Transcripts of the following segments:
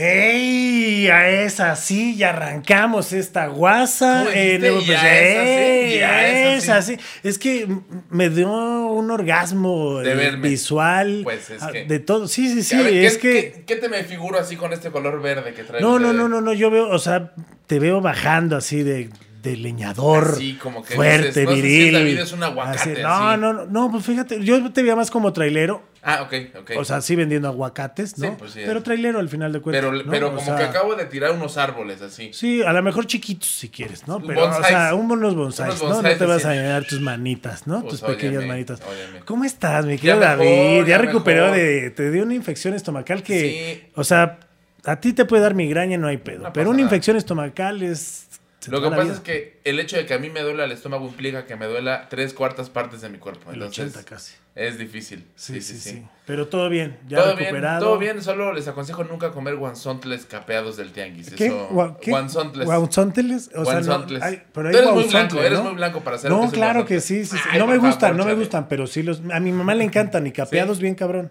¡Ey! A esa sí, ya arrancamos esta guasa. ¿Cómo Eh, pues, Ya esa sí, ey, ya esa esa sí. Es que me dio un orgasmo De eh, verme. visual. Pues es ah, que- De todo. Sí, sí, sí. Ver, ¿qué, es que. ¿qué, qué te me figuro así con este color verde que traes? No, no, no, no, no. Yo veo, o sea, te veo bajando así de, de leñador. Así como que fuerte, dices, no sé si viril. vida es un aguacate, Así, así. no, no, no, no, pues fíjate, yo te veía más como trailero. Ah, ok, ok. O sea, sí vendiendo aguacates, ¿no? Sí, pues sí. Pero trailero al final de cuentas. pero ¿no? pero O como sea, que acabo de tirar unos árboles así. Sí, a lo mejor chiquitos si quieres, ¿no? Pero, Bonsáis. o sea, un buenos bonsais, Unos ¿no? No bonsais, te vas a llenar tus manitas, ¿no? Pues, tus pequeñas manitas. ¿Cómo estás, mi Ya querido mejor, David? Ya, ya recuperó de... Te dio una infección estomacal que... Sí. O sea, a ti te puede dar migraña, no hay pedo. No pero una nada. infección estomacal es... Lo que pasa vida. es que el hecho de que a mí me duela el estómago implica que me duela tres cuartas partes de mi cuerpo. El Entonces 80 casi. es difícil. Sí, sí, sí, Pero todo bien, ya todo bien, recuperado. todo bien, solo les aconsejo nunca comer guanzontles capeados del tianguis. ¿Qué? Eso, ¿Qué? Guanzontles. ¿Guanzontles? O sea, no, Guanzontles. hay- pero hay Tú eres muy blanco, eres muy blanco para hacer No, que claro que sí, sí, sí. Ay, No me gustan, favor, no me gustan, pero sí los... A mi mamá le encantan y capeados bien cabrón.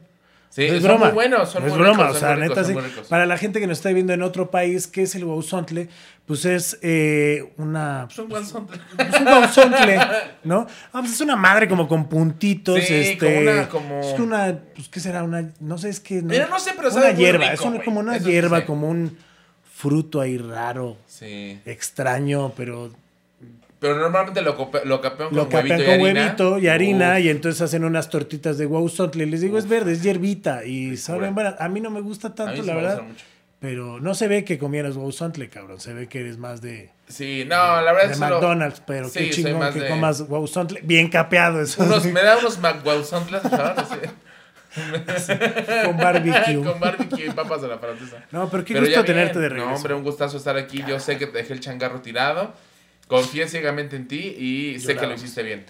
Sí, no es son broma. muy buenos, son no es muy broma, ricos, o sea, ricos, neta sí. Para la gente que nos está viendo en otro país, ¿qué es el guauzontle? Pues es eh, una... Es un guanzontle. Es un guauzontle, ¿no? Ah, pues es una madre como con puntitos, Sí, este... como una- como- Es una... Pues, ¿qué será? Una... No sé, es que... Mira, no sé, pero Una sabe muy hierba, rico, es una- como una Eso hierba, como un fruto ahí raro, Sí. extraño, pero Pero normalmente lo, lo capean con lo huevito capean y con harina. huevito y harina Uf. y entonces hacen unas tortitas de guauzontle. Les digo, es verde, es hierbita y saben buenas. A mí no me gusta A tanto, sí la verdad. mucho. Pero no se ve que comieras guauzontle, cabrón. Se ve que eres más de, Sí, no, la verdad de es solo- McDonald's, pero Sí, qué chingón que de- comas guauzontle. Bien capeado eso. Unos, sí, me da unos McGuauzontles, ¿sabes? con barbecue. con barbecue y papas de la francesa. No, pero qué Pero gusto bien. tenerte de regreso. No, hombre, un gustazo estar aquí. Yo sé que te dejé el changarro tirado. Confié ciegamente en ti y sé que lo hiciste bien.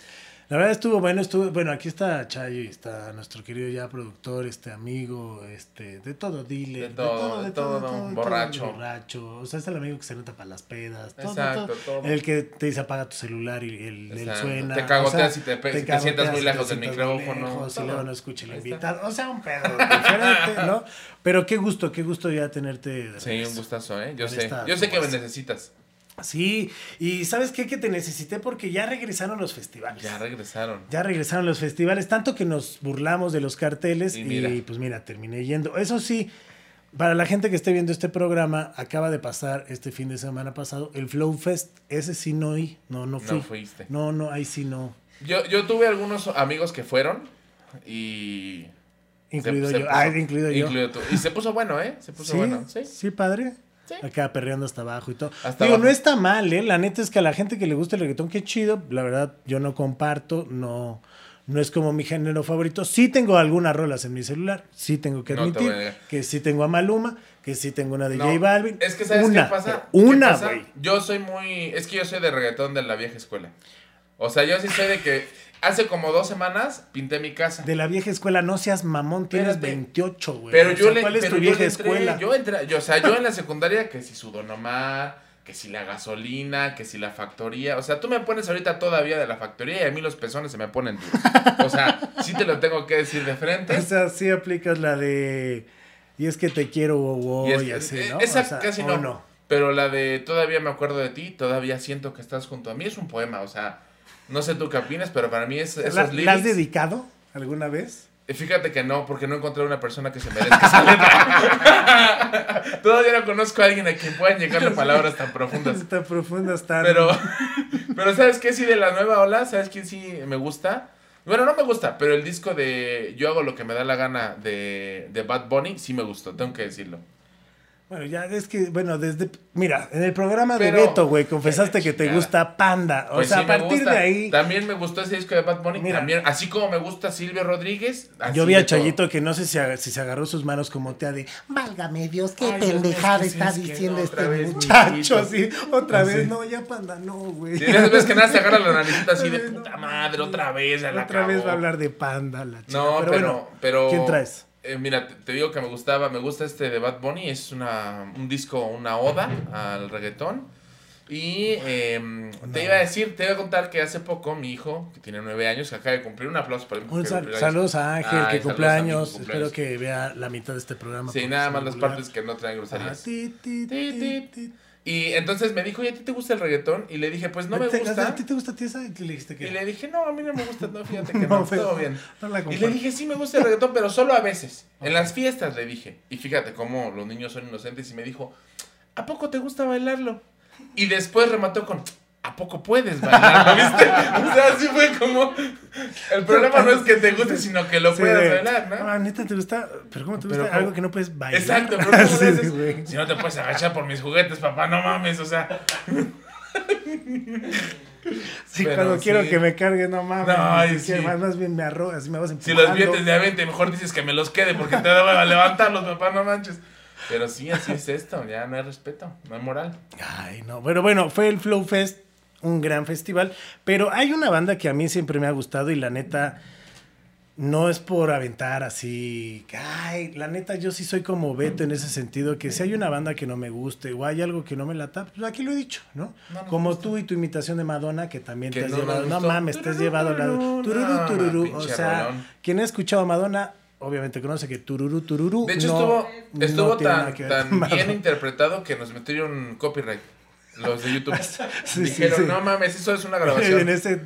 La verdad estuvo bueno, estuvo, bueno, aquí está Chayo y está nuestro querido ya productor, este amigo, este, de todo, dile, De todo, de todo, borracho. borracho, o sea, es el amigo que se nota para las pedas, Exacto, todo. el que te dice apaga tu celular y el, suena. Te cagoteas o sea, y te sientas muy lejos del micrófono, todo. luego no escucha el invitado, o sea, un pedo diferente, ¿no? Pero qué gusto, qué gusto ya tenerte de Sí, un gustazo, ¿eh? Yo sé. Yo sé que me necesitas. Sí, y ¿sabes qué? Que te necesité porque ya regresaron los festivales. Ya regresaron. Ya regresaron los festivales, tanto que nos burlamos de los carteles Y y, pues mira, terminé yendo. Eso sí, para la gente que esté viendo este programa, acaba de pasar este fin de semana pasado el Flow Fest. Ese sí no oí, no, no fui. No fuiste. No, no, ahí sí no. Yo, yo tuve algunos amigos que fueron y... Incluido se- se yo. puso- ah, incluido yo. incluido tú. Y se puso bueno, ¿eh? Se puso ¿Sí? bueno. Sí. sí, padre. Sí. Acá perreando hasta abajo y todo. Hasta Digo, abajo. no está mal, ¿eh? La neta es que a la gente que le gusta el reggaetón, qué chido. La verdad, yo no comparto, no, no es como mi género favorito. Sí tengo algunas rolas en mi celular, sí tengo que No te admitir que sí tengo a Maluma, que sí tengo una de No, J Balvin. Es que ¿sabes una, qué pasa? pero ¿Qué Una, güey. Yo soy muy... Es que yo soy de reggaetón de la vieja escuela. O sea, yo sí soy de que hace como dos semanas pinté mi casa. De la vieja escuela, no seas mamón, tienes Espérate. 28, güey. Pero O yo le, ¿Cuál es pero tu yo vieja le entré, escuela? Yo entré, yo, o sea, yo en la secundaria que si su Donomar, que si la gasolina, que si la factoría. O sea, tú me pones ahorita todavía de la factoría y a mí los pezones se me ponen duros. O sea, sí te lo tengo que decir de frente. O sea, sí aplicas la de. Y es que te quiero, wow, wow, Y así, eh, ¿no? Esa O sea, casi ¿o no, Pero la de todavía me acuerdo de ti, todavía siento que estás junto a mí, es un poema, o sea, no sé tú qué opinas, pero para mí es, esos ¿La, ¿La has dedicado alguna vez? Fíjate que no, porque no encontré una persona que se merezca esa letra. Todavía no conozco a alguien a quien puedan llegarle palabras tan profundas. Está profunda, está. Pero, pero ¿sabes qué? Sí, de la nueva ola, ¿sabes quién sí me gusta? Bueno, no me gusta, pero el disco de Yo hago lo que me da la gana de, de Bad Bunny sí me gustó, tengo que decirlo. Bueno, ya es que, bueno, desde. Mira, en el programa de Pero- Beto, güey, confesaste que te gusta Panda. O Pues sea, sí a partir de ahí. También me gustó ese disco de Bad Bunny. Mira. también, así como me gusta Silvio Rodríguez. así Yo vi a todo. Chayito que no sé si, si se agarró sus manos como te de. Válgame Dios, qué Ay, pendejada sí, está diciendo no, este otra vez, muchacho. Así, otra Así. vez, no, ya Panda, no, güey. Sí, veces que nada se agarra la naricita así de puta madre, otra vez, la Otra vez acabó". va a hablar de Panda, la chica. No, pero, bueno, pero, ¿Quién traes? Eh, mira, te, te digo que me gustaba, me gusta este de Bad Bunny, es una, un disco, una oda al reggaetón. Y em, te iba a decir, te iba a contar que hace poco mi hijo, que tiene nueve años, que acaba de cumplir un aplauso para Un sal- saludos a Ángel, Ay, que saludos cumple a mi años. hijo, Espero cumpleaños. que vea la mitad de este programa. Sí, nada más las partes que no traen groserías. Ti, ti, ti. ti. Y entonces me dijo, ¿y a ti te gusta el reggaetón? Y le dije, pues no me ¿Te- gusta. ¿A ti te gusta a ti esa? Y le dijiste que Y le dije, no, a mí no me gusta, no, fíjate que No, todo bien. no la Y le dije, sí me gusta el reggaetón, pero solo a veces. En las fiestas le dije. Y fíjate cómo los niños son inocentes. Y me dijo, ¿a poco te gusta bailarlo? Y después remató con, ¿a poco puedes bailarlo? ¿Viste? O sea, así fue como. El problema no es que te guste, sino que lo Sí, puedas bailar, ¿no? Ah, neta, ¿te gusta? ¿Pero cómo te Pero gusta ¿cómo? algo que no puedes bailar? Exacto, pero ¿cómo Sí, haces? güey. Si no te puedes agachar por mis juguetes, papá, no mames, o sea. Sí, Pero cuando sí. quiero que me cargue, no mames. No, ay, sí. más, más bien me arrogas y me vas Si empujando. los billetes de a 20, mejor dices que me los quede porque te voy a levantarlos, papá, no manches. Pero sí, así es esto, ya no hay respeto, no hay moral. Ay, no. Pero bueno, fue el Flow Fest, un gran festival. Pero hay una banda que a mí siempre me ha gustado y la neta, no es por aventar así. Ay, la neta, yo sí soy como Beto en ese sentido, que si hay una banda que no me guste o hay algo que no me lata, pues aquí lo he dicho, ¿no? Como gusta. tú y tu imitación de Madonna, que también Que te has no llevado. No mames, te has llevado la. tururú, Tururú. O sea, quien ha escuchado a Madonna, obviamente conoce que tururú, tururú. De hecho, no- estuvo, estuvo tan, tan bien interpretado que nos metieron copyright. Los de YouTube. Sí, Dijeron, sí, sí. no mames, eso es una en grabación. ese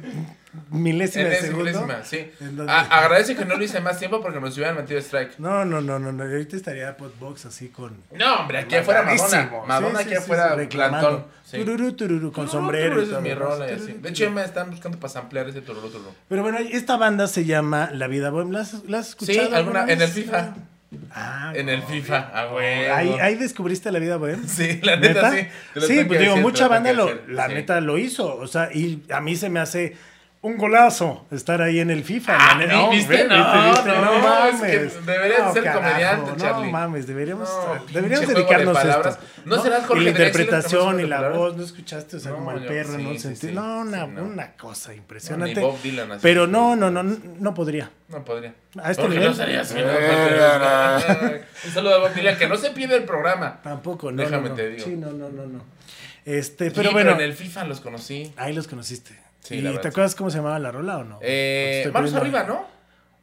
milésima En de ese segundo. milésima, sí. En donde- A- agradece que no lo hice más tiempo porque nos hubieran metido strike. No, no, no, no, no. Ahorita estaría Podbox así con. No, hombre, aquí afuera Madonna. Madonna aquí afuera plantón. Tururú, tururú, con Tururú, sombrero. tururú, es mi ¿no? rola y así. De hecho, me están buscando para samplear ese tururú, tururú. Pero bueno, esta banda se llama La Vida Bohem. ¿La has, la has Sí, escuchado? alguna, en el? FIFA. Ah, En el. FIFA, a huevo. Ahí, ahí descubriste La Vida Bohem. Sí, la neta, sí. Sí, pues digo, mucha banda lo, la sí. neta lo hizo. O sea, y a mí se me hace un golazo estar ahí en el FIFA. Ah, No, viste, no, no es mames. que deberías ser comediante, No Charlie. mames, deberíamos, No, deberíamos dedicarnos de a palabras. esto. ¿No serás Jorge y la interpretación no y la voz, ¿no escuchaste? O sea, No, como el yo- perro, sí, ¿no? sí, no, una, Sí, no. una cosa No, impresionante. Bob Dylan así. Pero no, no, no, no podría. No podría. A este Porque nivel. no sería así, ¿no? Un saludo a Bob Dylan, que no se pide el programa. Tampoco, no. Déjame no, no. te digo. Sí, no, no, no, no. Este, Sí, pero bueno, en el FIFA los conocí. ahí los conociste. Sí, ¿Y la te acuerdas cómo se llamaba la rola o no? ¿O te Eh, manos poniendo- arriba, ¿no?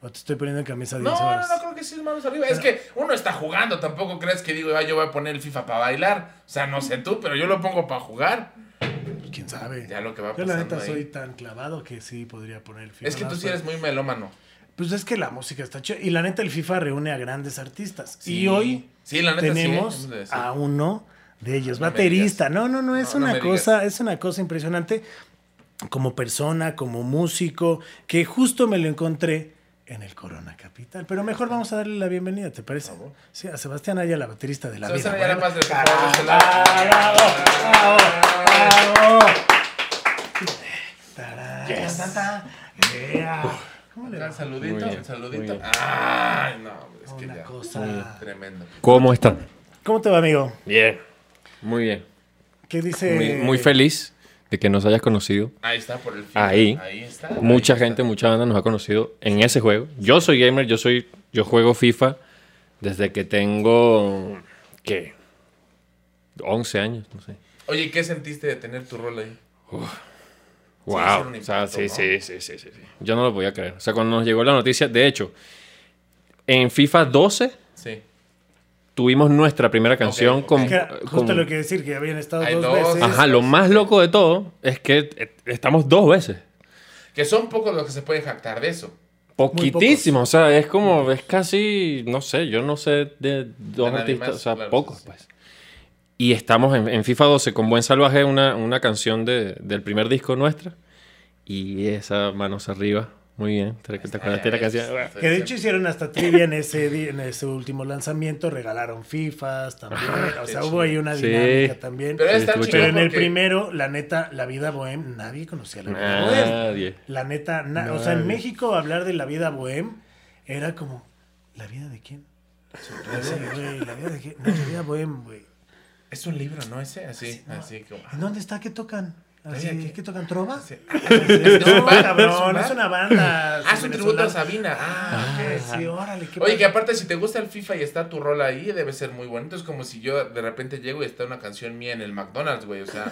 O te estoy poniendo en camisa de No, 11 no, no, creo que sí es manos arriba. Es que uno está jugando, tampoco crees que digo, ah, yo voy a poner el FIFA para bailar. O sea, no sé tú, pero yo lo pongo para jugar. Pues, ¿Quién sabe? Ya lo que va Yo la neta ahí. soy tan clavado que sí podría poner el FIFA. Es que tú sí eres muy melómano. Pues es que la música está chida. Y la neta, el FIFA reúne a grandes artistas. Sí. Y hoy Sí, la neta sí, tenemos a uno de ellos, No baterista. No, no, no, es No, una cosa, es una cosa impresionante como persona, como músico, que justo me lo encontré en el Corona Capital. Pero mejor vamos a darle la bienvenida, ¿te parece? Sí, a Sebastián Aya, la baterista de la Sebastián vida. Aya, Bueno, la paz de bravo, bravo, bravo. Tan. Yeah. ¿Cómo le va? Un saludito, Muy bien, un saludito. muy bien. Ay, no, es que Una ya. cosa. Tremendo. ¿Cómo están? ¿Cómo te va, amigo? Bien. Muy bien. ¿Qué dice? Muy, muy feliz de que nos hayas conocido. Ahí está por el FIFA. Ahí. Ahí está. Mucha ahí gente, está. mucha banda nos ha conocido en ese juego. Yo soy gamer, yo soy, yo juego FIFA desde que tengo, ¿qué? 11 años, no sé. Oye, ¿qué sentiste de tener tu rol ahí? Wow. ser un o sea, impacto, sí, ¿no? sí, sí, sí, sí, sí. Yo no lo podía creer. O sea, cuando nos llegó la noticia, de hecho, en FIFA 12 Sí. Tuvimos nuestra primera canción ok. con, Es que era justo con- lo que decir, que habían estado dos, dos. veces. Ajá, lo más loco de todo es que eh, estamos dos veces. Que son pocos los que se pueden jactar de eso. Poquitísimo, o sea, es como, es casi, no sé, yo no sé de dos De artistas, más, o sea, claro, pocos, sí. pues. Y estamos en, en FIFA 12 con Buen Salvaje, una, una canción de, del primer disco nuestra. Y esa manos arriba, muy bien, ¿te, te acuerdas de la canción? Que de hecho hicieron hasta trivia en ese, en ese último lanzamiento, regalaron FIFAs también. o sea, hubo ahí una Sí. dinámica también. Pero Pero, en el primero, la neta, la vida bohem, nadie conocía la vida bohem. Nadie. La neta, na- o sea, en. México hablar de la vida bohem era como, ¿la vida de quién? Sí, güey, ¿la vida de quién? No, la vida bohem, güey. Es un libro, ¿no? Ese, así, así como. ¿En dónde está? ¿Qué tocan? Así, Oye, ¿qué? ¿qué tocan trova? Sí. Es un no, bar, cabrón, es es una banda. Ah, es un tributo a. Sabina. Ah. Sí, órale, qué Oye, padre. que aparte si te gusta el FIFA y está tu rol ahí, debe ser muy bonito. Es como si yo de repente llego y está una canción mía en el McDonald's, güey. O sea,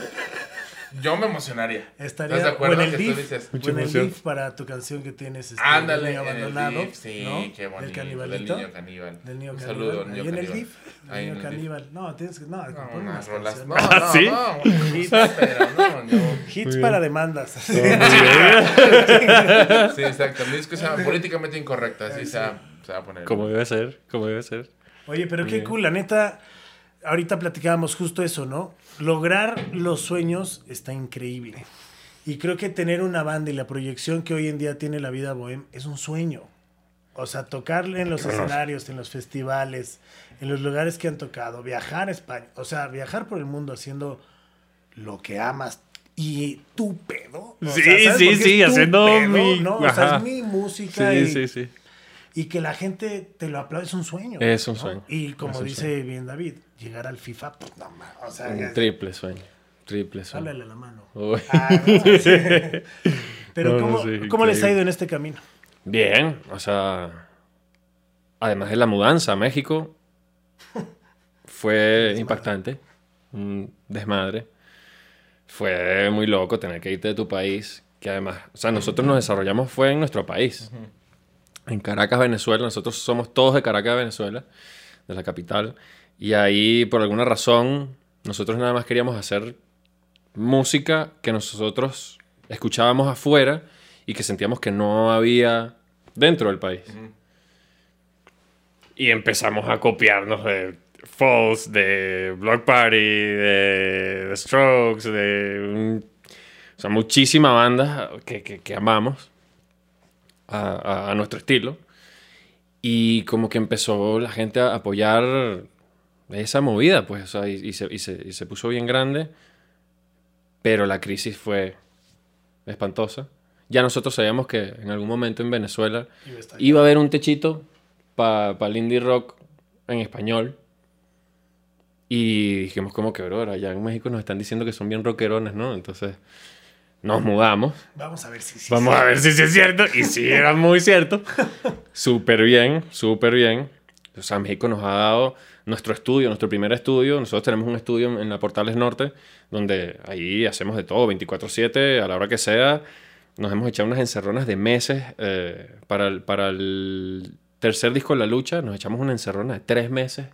yo me emocionaría. Estaría ¿Estás de acuerdo o en el que tú dices? o Mucha en el emoción. beef para tu canción que tienes este, Ándale, Niño en el abandonado, sí, ¿no? qué Del bonito. Del canibalito. niño caníbal. Del niño Un caníbal. saludo, niño Ahí en el caníbal. beef. Ahí Niño en el beef. caníbal. No, tienes que. No, No, unas rolas. No, ¿Ah, no, sí? no. Hits, Pero no, no. hits para demandas. Sí, exacto. Mi disco se llama Políticamente Incorrecta. Así se va, se va a poner. Como debe ser, como debe ser. Oye, pero Muy qué bien. cool, la neta. Ahorita platicábamos justo eso, ¿no? Lograr los sueños está increíble. Y creo que tener una banda y la proyección que hoy en día tiene la vida bohem es un sueño. O sea, tocar en los escenarios, en los festivales, en los lugares que han tocado, viajar a España, o sea, viajar por el mundo haciendo lo que amas y tu pedo. O Sí, sí, sí, haciendo pedo, mi- ¿no? O sea, Ajá. es mi música y, Sí, sí, sí. y que la gente te lo aplaude es un sueño. Es un ¿no? sueño. Y como dice bien David, llegar al FIFA, pues no más. O sea, ya- Un triple sueño. Triple sueño. háblale la mano. Ah, no, sí. Pero No, ¿cómo, sí, ¿cómo les ha ido en este camino? Bien, o sea, además de la mudanza a México, fue impactante, un desmadre. Fue muy loco tener que irte de tu país, que además, o sea, nosotros nos desarrollamos fue en nuestro país, en Caracas, Venezuela, nosotros somos todos de Caracas, Venezuela, de la capital, y ahí por alguna razón nosotros nada más queríamos hacer música que nosotros escuchábamos afuera y que sentíamos que no había dentro del país. Y empezamos a copiarnos de Falls, de Block Party, de The Strokes, de un- o sea, muchísima banda que, que- que amamos a, a- a nuestro estilo. Y como que empezó la gente a apoyar esa movida, pues, o sea, y, y se, y se- y se puso bien grande. Pero la crisis fue espantosa. Ya nosotros sabíamos que en algún momento en Venezuela Iba a haber un techito para el indie rock en español. Y dijimos como que, bro, allá en México nos están diciendo que son bien rockerones, ¿no? Entonces nos mudamos. Vamos a ver si sí. Vamos a ver si sí es cierto. Y sí, era muy cierto. Súper bien, súper bien. O sea, México nos ha dado nuestro estudio, nuestro primer estudio. Nosotros tenemos un estudio en- la Portales Norte, donde ahí hacemos de todo, 24/7, a la hora que sea. Nos hemos echado unas encerronas de meses. eh, para, el, para el tercer disco de La Lucha, nos echamos una encerrona de tres meses.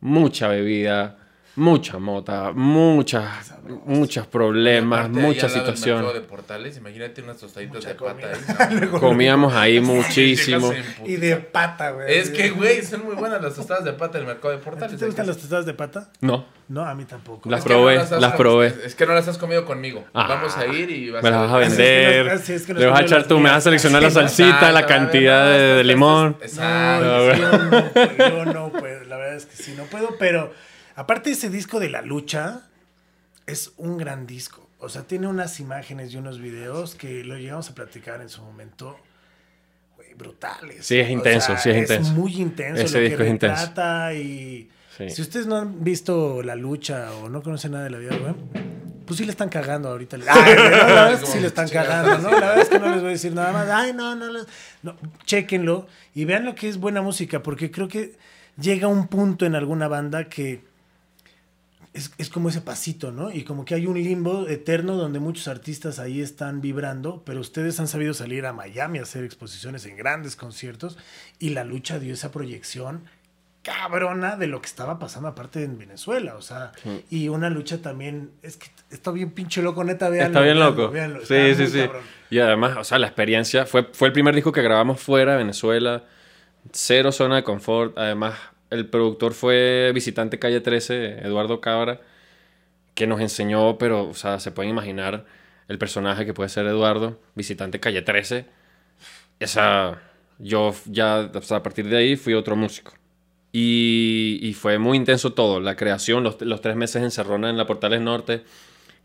Mucha bebida, mucha mota, muchas, muchos problemas, muchas situaciones. mercado de portales, imagínate unas tostaditas Mucha de pata comida. ahí. ¿no? Comíamos ahí muchísimo. Y de pata, güey. Es que, güey, son muy buenas las tostadas de pata del mercado de ¿A ti portales. te gustan las tostadas de pata? No, No, a mí tampoco. Las probé, las has- las probé. Es que no las has comido conmigo. Ah, Vamos a ir y vas me las vas a ver. Sí, es que vender. los- sí, es que le vas a echar tú, me vas a seleccionar la salsita, la cantidad de, limón. Exacto. Yo no puedo, la verdad es que sí, no puedo, pero aparte ese disco de La Lucha es un gran disco. O sea, tiene unas imágenes y unos videos que lo llegamos a platicar en su momento, brutales. Sí, es O intenso, sea, sí es intenso. muy intenso Ese lo disco que es intenso. retrata y... Sí. Si ustedes no han visto La Lucha o no conocen nada de la vida, güey, pues sí le están cagando ahorita. Ay, no, la verdad es que sí le están cagando, ¿no? La verdad es que no les voy a decir nada más. Ay, no, no, les- no. Chéquenlo y vean lo que es buena música, porque creo que llega un punto en alguna banda que es, es como ese pasito, ¿no? Y como que hay un limbo eterno donde muchos artistas ahí están vibrando, pero ustedes han sabido salir a Miami a hacer exposiciones en grandes conciertos y la lucha dio esa proyección cabrona de lo que estaba pasando aparte en Venezuela, o sea, y una lucha también, es que está bien pinche loco, neta, véanlo. Está bien loco. véanlo, sí, está sí, sí. cabrón. Y además, o sea, la experiencia fue, fue el primer disco que grabamos fuera de Venezuela. Cero zona de confort. Además, el productor fue visitante calle 13, Eduardo Cabra, que nos enseñó, pero, o sea, se pueden imaginar el personaje que puede ser Eduardo, visitante calle 13. Esa, yo ya, o sea, a partir de ahí fui otro músico. Y, y fue muy intenso todo, la creación, los, los tres meses encerrona en la Portales Norte,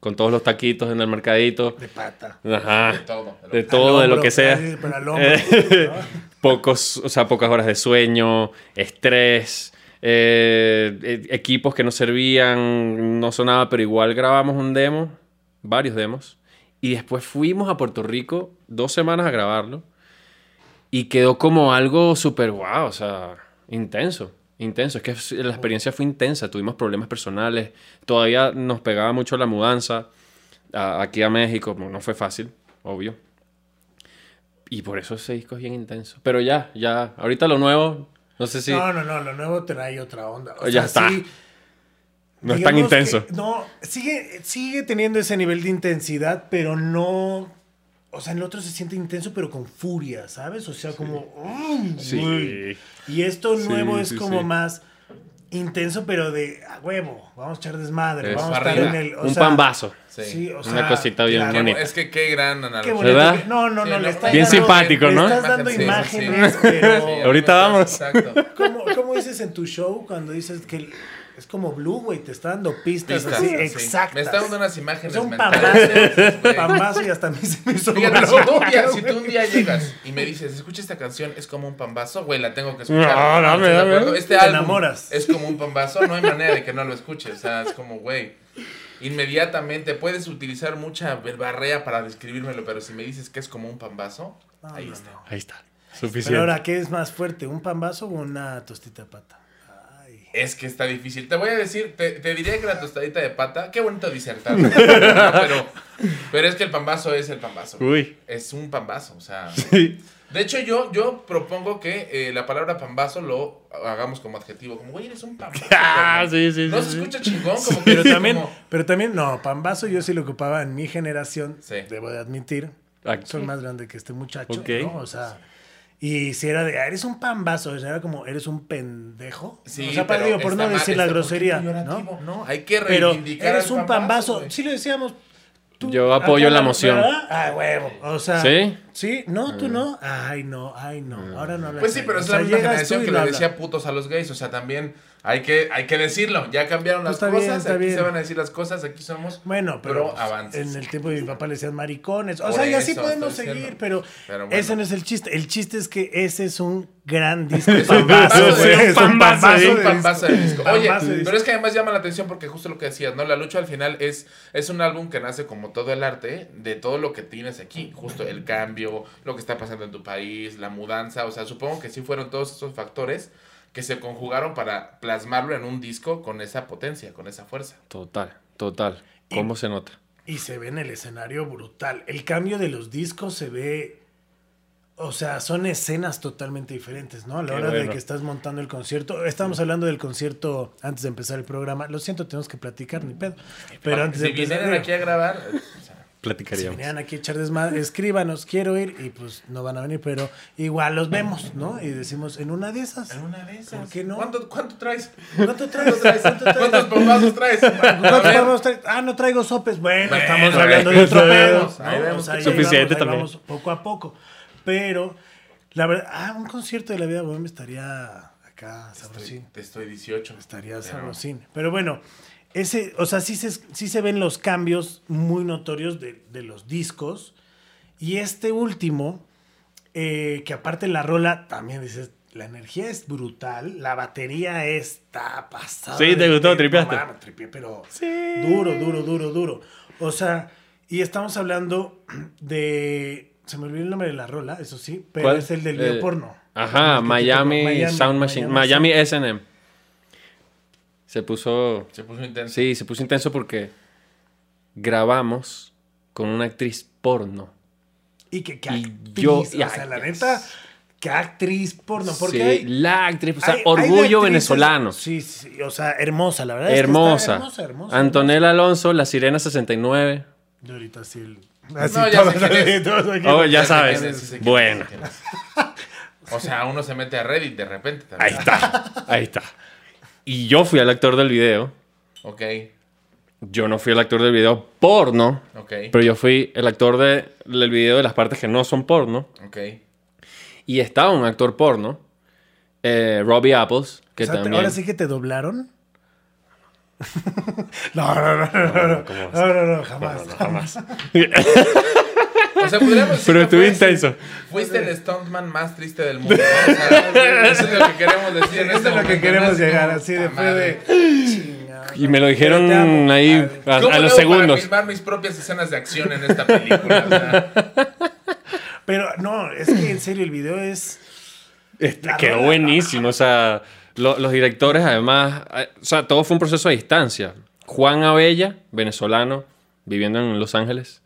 con todos los taquitos en el mercadito. De pata. Ajá. De todo. De Al todo, de lo que sea. Eh. Pocos, o sea, pocas horas de sueño, estrés, eh, eh, equipos que no servían, no sonaba, pero igual grabamos un demo varios demos. Y después fuimos a Puerto Rico dos semanas a grabarlo. Y quedó como algo súper guau, o sea, intenso. Intenso, es que la experiencia fue intensa, tuvimos problemas personales, todavía nos pegaba mucho la mudanza a- aquí a México, no fue fácil, obvio. Y por eso ese disco es bien intenso. Pero ya, ya, ahorita lo nuevo, no sé si... No, no, no, lo nuevo trae otra onda. O Ya sea, está. sí, No es tan intenso. no, sigue, sigue teniendo ese nivel de intensidad, pero no. O sea, en el otro se siente intenso, pero con furia, ¿sabes? O sea, como. "Ay, Sí. güey". Y esto Sí, nuevo es sí, como sí. más intenso, pero de a huevo. Vamos a echar desmadre. Es vamos a estar en el. o un sea, pambazo. Sí. Sí, o Una sea, cosita bien claro. bonita. Es que qué gran analogía. Qué. ¿Verdad? No, no, no, Sí, le estás Bien dando- simpático, le ¿no? estás dando Sí, sí, sí. imágenes, Sí, pero. sí, Ahorita vamos. Exacto. ¿Cómo, cómo dices en tu show cuando dices que es como Blue, güey? Te está dando pistas, Pistas, así sí. exactas. Me está dando unas imágenes Es un mentales, pambazo, güey. pambazo y hasta a mí se me hizo Fíjate, si tú, un día, si tú un día llegas y me dices, escucha esta canción, es como un pambazo, güey, la tengo que escuchar. No, dame, ¿Estás de dame. acuerdo? Este Te álbum enamoras. es como un pambazo, no hay manera de que no lo escuches. O sea, es como, güey, inmediatamente puedes utilizar mucha verbarrea para describírmelo, pero si me dices que es como un pambazo, ahí no, está. no. Ahí está. Pero Suficiente. ahora, ¿qué es más fuerte? ¿Un pambazo o una tostita de pata? Es que está difícil. Te voy a decir, te, te diría que la tostadita de pata, qué bonito disertar. ¿no? pero, pero es que el pambazo es el pambazo. Uy. Es un pambazo, o sea. Sí. De hecho, yo, yo propongo que eh, la palabra pambazo lo hagamos como adjetivo. Como, güey, eres un pambazo. Ah, güey". sí, sí, No sí, se sí. escucha chingón, como que Pero también, como- pero también, no, pambazo yo sí lo ocupaba en mi generación, Sí. debo de admitir. Aquí. Soy más grande que este muchacho, Ok. ¿no? O sea, y si era de, ah, eres un pambazo, o sea, era como, eres un pendejo. Sí, o sea, para, pero digo, por no mal, decir la grosería, ¿no? ¿no? Hay que Pero reivindicar eres al un pambazo, güey. sí lo decíamos. tú- Yo apoyo la moción. ¿verdad? Ah, huevo. O sea, ¿Sí? Sí, no, tú no. Ay, no, ay, no. Ahora no hablas Pues sí, pero es la misma generación que le decía putos a los gays. O sea, también hay que, hay que decirlo. Ya cambiaron las Pues bien, cosas. está aquí bien. se van a decir las cosas. Aquí somos Bueno, pero pro pues, avances. en el tiempo de mi papá le decían maricones. O Por sea, y así podemos seguir, diciendo. pero, Pero bueno. ese no es el chiste. El chiste es que ese es un gran disco. Es un pambazo, güey, es un pambazo, de pambazo de disco. Oye, pero es que además llama la atención porque justo lo que decías, ¿no? La lucha al final es, es un álbum que nace como todo el arte de todo lo que tienes aquí. Justo el cambio, lo que está pasando en tu país, la mudanza. O sea, supongo que sí fueron todos esos factores que se conjugaron para plasmarlo en un disco con esa potencia, con esa fuerza. Total, total. ¿Cómo se nota? Y se ve en el escenario brutal. El cambio de los discos se ve. O sea, son escenas totalmente diferentes, ¿no? A la Qué hora de que estás montando el concierto. Estábamos hablando del concierto antes de empezar el programa. Lo siento, tenemos que platicar, ni pedo. Pero antes de si empezar. vinieran aquí a grabar, Si Platicaríamos. vinieran aquí a echar desmadre, escríbanos, quiero ir, y pues no van a venir, pero igual los vemos, ¿no? Y decimos, en una de esas. en una de esas. ¿Por qué no? ¿Cuánto, cuánto traes? ¿Cuánto traes? ¿Cuánto traes? ¿Cuántos bombazos traes? ¿Cuántos traer? Ah, no traigo sopes. Bueno, Bueno, estamos hablando de otro pedo. ahí Suficiente vamos, ahí también. vamos poco a poco. Pero, la verdad, ah, un concierto de la vida bohemia estaría acá, sabrosín. Estoy, te estoy 18. Estaría Pero- sabrosín. Pero bueno, ese, o sea, sí se, sí se ven los cambios muy notorios de, de los discos. Y este último, eh, que aparte la rola, también dices, la energía es brutal, la batería está pasada. Sí, ¿te gustó? ¿Tripeaste? no tripié, pero duro, duro, duro, duro. O sea, y estamos hablando de... Se me olvidó el nombre de la rola, eso sí, pero ¿Cuál? es el del Eh, video porno. Ajá, Miami, Sound Machine. Miami SM. Se puso. Se puso intenso. Sí, se puso intenso porque grabamos con una actriz porno. Y que, que Y actriz, yo- o sea, ay, la yes. neta, que actriz porno, porque Sí, hay, la actriz, o sea, hay- hay de orgullo venezolano. Sí, sí, o sea, hermosa, la verdad. es que está hermosa. hermosa, hermosa. Antonella Alonso, La Sirena 69. Y ahorita sí. el- No, ya sé aquí. Oh, ya sabes. Bueno. O sea, uno se mete a Reddit de repente también. Ahí está, ahí está. Y yo fui el actor del video. Ok, Yo no fui el actor del video porno, ok, pero yo fui el actor de- del video de las partes que no son porno. ok. Y estaba un actor porno, eh, Robbie Apples, que O sea, también... Ahora sí que te doblaron. no, no, no, no, no, no, ¿cómo vas? no, no, no, jamás, jamás. O sea, podríamos decir Pero fuiste- intenso. Fuiste el stuntman más triste del mundo. ¿no? O sea, eso es lo que queremos decir en Esto este es lo que queremos llegar, como, así "Puta después de. madre". Chinga. Y me lo dijeron amo. ahí a, ¿Cómo a le los segundos. Para filmar mis propias escenas de acción en esta película. O sea, Pero no, es que en serio el video es. Este, quedó rola. buenísimo. O sea, lo- los directores, además, eh, o sea, todo fue un proceso a distancia. Juan Abella, venezolano, viviendo en Los Ángeles,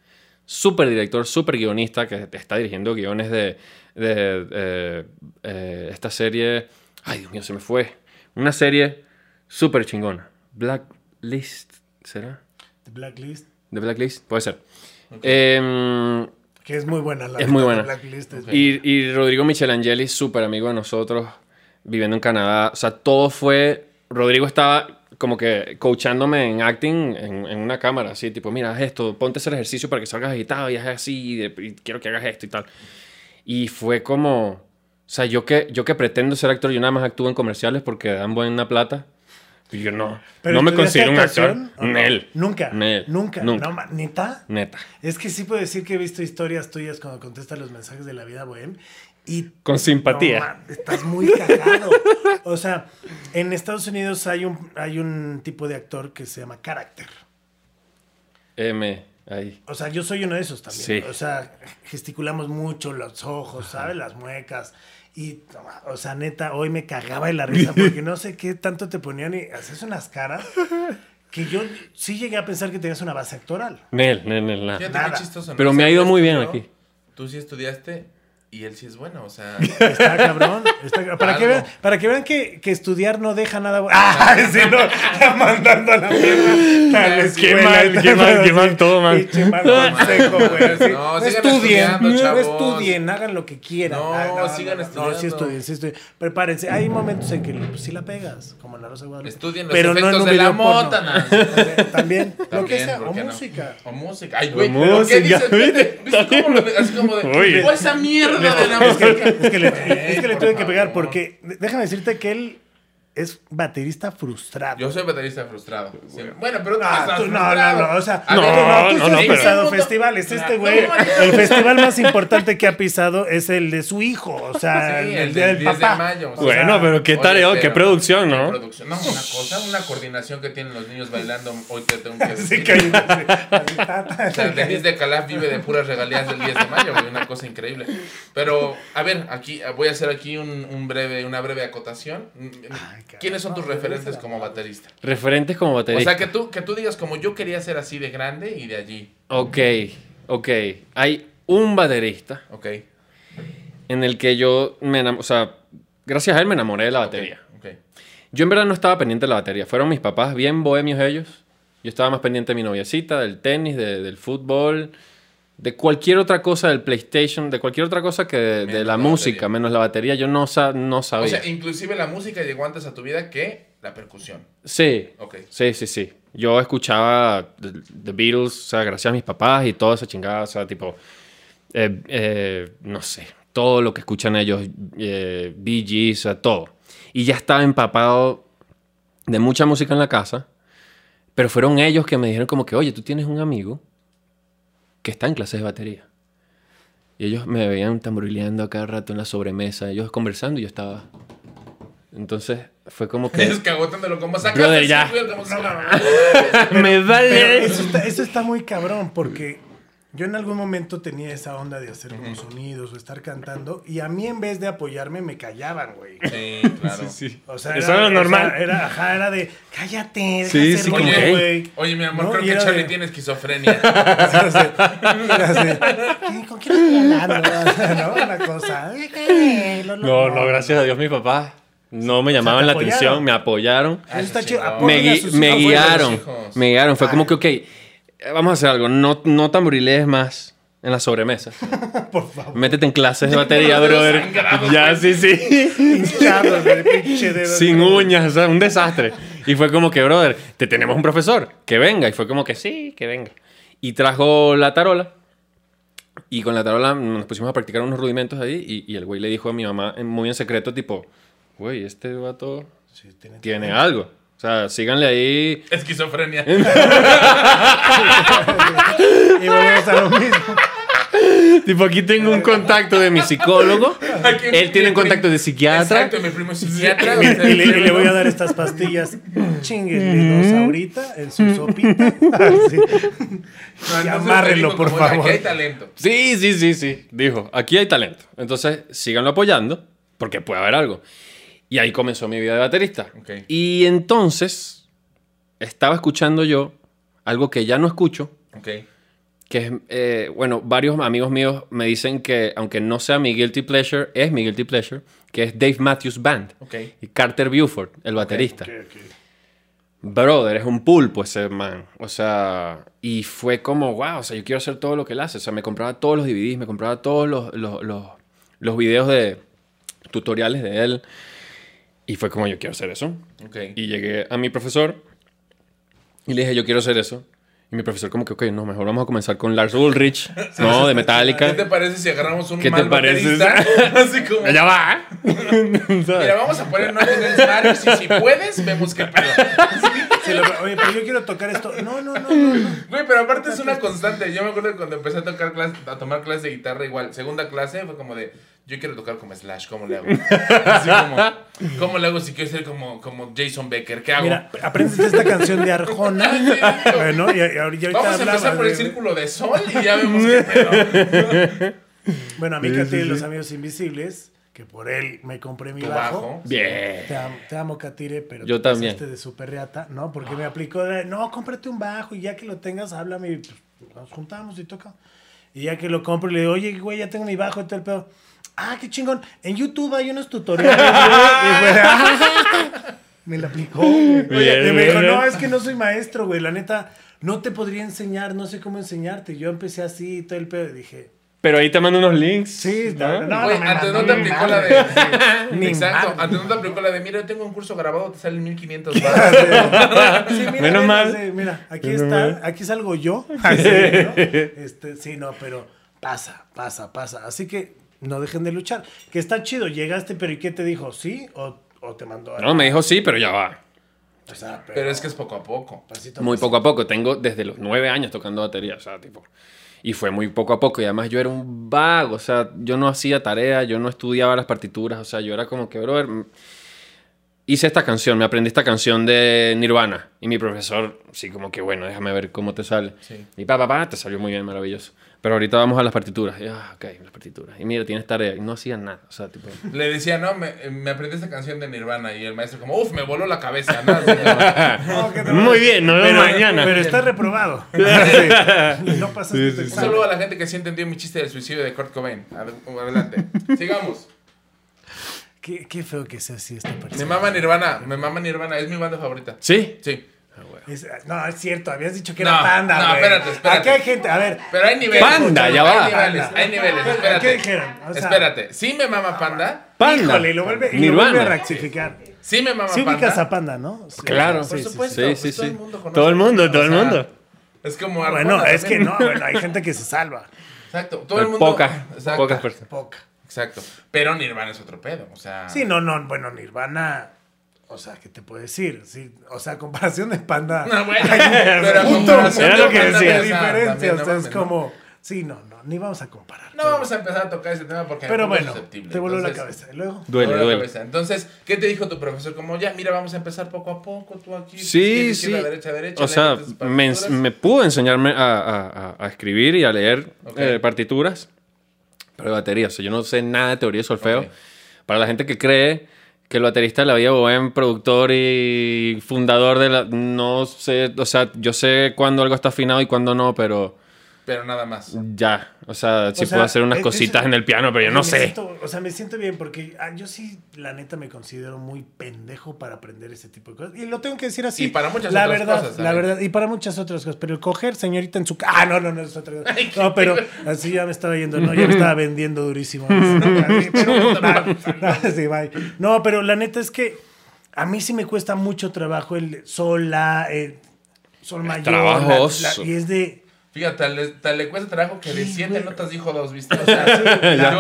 súper director, súper guionista, que está dirigiendo guiones de, de, eh, eh, esta serie. Ay, Dios mío, se me fue. Una serie súper chingona. Blacklist, ¿será? The Blacklist. ¿De Blacklist? Puede ser. Em, Que es muy buena la Es muy buena. The Blacklist es- Y, y Rodrigo Michelangeli, súper amigo de nosotros, viviendo en Canadá. O sea, todo fue. Rodrigo estaba como que coachándome en acting en, en una cámara, así, tipo, mira, haz esto, ponte hacer ejercicio para que salgas agitado y haz así, y, de- y quiero que hagas esto y tal. Y fue como. O sea, yo que, yo que pretendo ser actor, yo nada más actúo en comerciales porque dan buena plata. Y yo no. ¿Pero no me considero un actor. no? Nel. Nunca. Nel. Nunca. Nunca. No, ¿Neta? Neta. Es que sí puedo decir que he visto historias tuyas cuando contestas los mensajes de la vida bohem y Con simpatía. No, estás muy cagado. O sea, en Estados Unidos hay un hay un tipo de actor que se llama character. M. Ahí. O sea, yo soy uno de esos también. Sí. O sea, gesticulamos mucho los ojos, ¿sabes? Las muecas. Y, o sea, neta, hoy me cagaba de la risa porque no sé qué tanto te ponían y haces unas caras que yo sí llegué a pensar que tenías una base actoral. Nel, Nel, Nel, nada. fíjate Nada. qué chistoso. ¿no? Pero me ha ido muy bien aquí. Tú sí estudiaste y él sí es bueno. O sea, Está cabrón. está- para, que vean, para que vean que, que estudiar no deja nada bueno. ¡Ah! Sí, no, está mandando a la mierda. Qué mal, qué mal, qué mal, todo mal. Pinche mal consejo, güey. No, estudien, no estudien, hagan lo que quieran. No, sigan No, estudiando. sí estudien, sí estudien. Prepárense. Hay momentos en que pues, sí la pegas, como en la Rosa de Guadalupe. Estudien los Pero no en efectos de la mota. También, lo que sea, ¿por o qué no? música. O música. Ay, güey, O ¿pero qué música, dices? ¿Viste, ¿Viste cómo lo ve? Así como de, Uy. "Oh, esa mierda Es que, le, es que le por tuve que pegar porque déjame decirte que él es baterista frustrado. Yo soy baterista frustrado. Bueno, pero tú Ah, tú- no, frustrado. no, no, o sea, No, tú ver, no, tú no, sí no, has pero- pisado festivales. Este no, güey, el festival más importante que ha pisado es el de su hijo, o sea, Sí, el, el día del del 10 de papá. mayo, o sea, Bueno, pero qué tarea, qué producción, qué ¿no? producción. No, una cosa, una coordinación que tienen los niños bailando. Hoy te tengo que Sí, decir. que hay- O sea, Denise de Calaf vive de puras regalías del 10 de mayo, güey, una cosa increíble. Pero, a ver, aquí voy a hacer aquí un, un breve, una breve acotación. ¿Quiénes son tus referentes como baterista? Referentes como O baterista. sea, que tú, que tú digas como yo quería ser así de grande y de allí. Ok, ok. Hay un baterista Ok. en el que yo me enamoré, o sea, gracias a él me enamoré de la batería. Ok. Yo en verdad no estaba pendiente de la batería. Fueron mis papás bien bohemios ellos. Yo estaba más pendiente de mi noviecita, del tenis, de- del fútbol, de cualquier otra cosa del PlayStation, de cualquier otra cosa que de, de la la música, batería. menos la batería. Yo no, no O sabía. sea, inclusive la música llegó antes a tu vida que la percusión. sí, Ok. sí, sí, sí. Yo escuchaba The, The Beatles, o sea, gracias a mis papás y toda esa chingada, o sea, tipo, eh, eh, no sé, todo lo que escuchan ellos, eh, Bee Gees, o sea, todo. Y ya estaba empapado de mucha música en la casa, pero fueron ellos que me dijeron como que, oye, tú tienes un amigo que está en clases de batería. Y ellos me veían tamborileando a cada rato en la sobremesa, ellos conversando y yo estaba... Entonces fue como que... Es cagotándolo como sacaste Brother, el ya. me Pero vale. eso está, eso está muy cabrón porque yo en algún momento tenía esa onda de hacer como sonidos o estar cantando y a mí en vez de apoyarme me callaban, güey. Sí, claro. O sea, Eso era lo o normal. sea, era, ajá, era de, cállate, deja Sí, hacer sí, ruido, como güey. Oye, mi amor, ¿No? creo que era Charlie de- tiene esquizofrenia. Así, así, ¿qué- ¿Con quién estoy hablando? ¿No? Una cosa. "Ay, qué, lo- lo- No, no, gracias a Dios mis papás no me llamaban la apoyaron. atención, me apoyaron. Eso está Eso chido. me, a gui- sus me guiaron, me guiaron. Fue como que, ok, vamos a hacer algo, no, no tamborilees más en la sobremesa. Por favor. Métete en clases de batería, brother. Ya, sí, sí. Sin uñas, o sea, un desastre. Y fue como que, brother, te tenemos un profesor, que venga. Y fue como que, sí, que venga. Y trajo la tarola. Y con la tarola nos pusimos a practicar unos rudimentos ahí. Y, y el güey le dijo a mi mamá, muy en secreto, tipo, güey, este vato Sí, tiene- tiene algo. Sea, síganle ahí. Esquizofrenia. Y volvemos a lo mismo. tipo, aquí tengo un contacto de mi psicólogo. Aquí Él tiene un mi contacto de psiquiatra. Exacto, mi primo es psiquiatra. Y, y le, y le voy a dar estas pastillas. Chinguenle dos ahorita en su sopita. Así. No, Y entonces amárrenlo, por como, favor. Aquí hay talento. Sí, sí, sí, sí. Dijo, aquí hay talento. Entonces, síganlo apoyando, porque puede haber algo. Y ahí comenzó mi vida de baterista. Ok. Y entonces, estaba escuchando yo algo que ya no escucho, Ok. que es, eh, bueno, varios amigos míos me dicen que, aunque no sea mi guilty pleasure, es mi guilty pleasure, que es Dave Matthews Band. Ok. Y Carter Buford, el baterista. Brother, es un pulpo ese man. O sea, y fue como, wow, o sea, yo quiero hacer todo lo que él hace. O sea, me compraba todos los DVDs, me compraba todos los, los, los, los videos de tutoriales de él. Y fue como, yo quiero hacer eso. Ok. Y llegué a mi profesor y le dije, yo quiero hacer eso. Y mi profesor como que, ok, no, mejor vamos a comenzar con Lars Ulrich, ¿no? De ¿Qué Metallica. te parece si agarramos un ¿Qué te mal parece? baterista? Así como... Ya va. Mira, vamos a poner orden en escenarios y si puedes, vemos qué pedo. Se lo- Oye, pero yo quiero tocar esto. No, no, no, no. no. Güey, pero aparte es una constante. Yo me acuerdo que cuando empecé a tocar clase, a tomar clases de guitarra igual, segunda clase fue como de, yo quiero tocar como Slash, ¿cómo le hago? Así como, ¿cómo le hago si quiero ser como, como Jason Becker? ¿Qué hago? Mira, aprendes esta canción de Arjona. Bueno, y, y ahorita Vamos a empezar por el círculo de sol y ya vemos qué pedo. Bueno, a mí Sí, sí. los Amigos Invisibles, que por él me compré mi bajo. bajo. Bien. Te amo, te amo, Katire, pero Yo te también. pasaste de super reata, ¿no? Porque me aplicó de, no, cómprate un bajo y ya que lo tengas, háblame y pues, nos juntamos y toca. Y ya que lo compro, le digo, oye, güey, ya tengo mi bajo y todo el pedo. Ah, qué chingón. En YouTube hay unos tutoriales, güey. Y fue, "Ah". Me la aplicó, güey. Bien, Y me dijo, bien, no, bien. es que no soy maestro, güey. La neta, no te podría enseñar, no sé cómo enseñarte. Yo empecé así y todo el pedo. Y dije, Pero ahí te mando unos links. Sí, ¿no? no, Güey, me antes no te aplicó la de. Ni Exacto, antes no te aplicó la de, mira, yo tengo un curso grabado, te salen 1500 baros. Sí, mira, Menos mira, mal. sí, mira, aquí Menos está, mal. aquí salgo yo. Así, ¿no? Este, sí, no, pero pasa, pasa, pasa. Así que no dejen de luchar. Que está chido, llegaste, pero ¿y qué te dijo? ¿Sí? ¿O, o te mandó a- No, me dijo sí, pero ya va. O sea, pero, Pero es que es poco a poco. pasito Muy poco a poco. Tengo desde los nueve años tocando batería, o sea, tipo. Y fue muy poco a poco. Y además yo era un vago, o sea, yo no hacía tarea, yo no estudiaba las partituras, o sea, yo era como que, brother, hice esta canción, me aprendí esta canción de Nirvana. Y mi profesor, sí, como que, bueno, déjame ver cómo te sale. Sí. Y pa, pa, pa, te salió muy bien, maravilloso. Pero ahorita vamos a las partituras. Y, ah, ok, las partituras. Y mira, tienes tarea. Y no hacían nada, o sea, tipo... Le decía, no, me, me aprendí esta canción de Nirvana y el maestro como, uff, me voló la cabeza. ¿no? No, Muy bien, nos vemos pero, mañana. Pero está reprobado. Sí. No pasaste tu Un examen. saludo a la gente que sí entendió mi chiste del suicidio de Kurt Cobain. Ad- Adelante. Sigamos. Qué, qué feo que sea así esta Me persona. mama Nirvana, me mama Nirvana, es mi banda favorita. ¿Sí? Sí. Es- no, es cierto, habías dicho que No, era panda, no, güey. espérate, espérate. Aquí hay gente, a ver. Pero hay niveles. Panda, ya va. Hay niveles, hay niveles, ¿Qué espérate. dijeron? O sea- espérate. Sí me mama Panda. Panda. Híjole, y lo vuelve, y lo Nirvana. vuelve a rectificar. Sí me mama Sí ubicas Panda. a Panda, ¿no? Sí, Claro. sí, Por sí, sí. supuesto. Sí, pues sí, todo sí. el mundo conoce Todo el mundo, Panda, todo el o sea, mundo. Es como Bueno, Arjona es que no, bueno, hay gente que se salva. Exacto. Todo el mundo. Pocas, Exacto. pocas personas. Poca. Exacto. Pero Nirvana es otro pedo. O sea. Sí, no, no, bueno, Nirvana, o sea, ¿qué te puedo decir? Sí, o sea, comparación de Panda. No, bueno, pero a punto, comparación era de lo que decía. diferencia, o no sea, es como, sí, no, no, ni vamos a comparar. No vamos a empezar a tocar ese tema porque Pero bueno, susceptible. te voló la cabeza. Y luego, Duele, voló la duele. cabeza. Entonces, ¿qué te dijo tu profesor? Como ya, mira, vamos a empezar poco a poco. Tú aquí. Sí, sí. derecha, derecha. O sea, me, me pudo enseñarme a, a- a- a escribir y a leer Ok. eh, partituras, pero de batería. O sea, yo no sé nada de teoría de solfeo. Ok. Para la gente que cree que el baterista de la vida buen productor y fundador de la... No sé, o sea, yo sé cuándo algo está afinado y cuándo no, pero Pero nada más. ya. O sea, sí O sea, puedo hacer unas es- cositas es- en el piano, pero yo no sé. siento- o sea, me siento bien porque ah, yo sí, la neta, me considero muy pendejo para aprender ese tipo de cosas. Y lo tengo que decir así. Y para muchas la otras verdad, cosas La verdad, y para muchas otras cosas. Pero el coger, señorita, en su Ah, no, no, no, es otra cosa. No, pero así ya me estaba yendo, no, ya me estaba vendiendo durísimo. No, pero la neta es que a mí sí me cuesta mucho trabajo el sol, la, eh, sol mayor. la- y es de. Fíjate, tal le, tal le cuesta trabajo que de siete güey. notas dijo dos, ¿viste? O sea,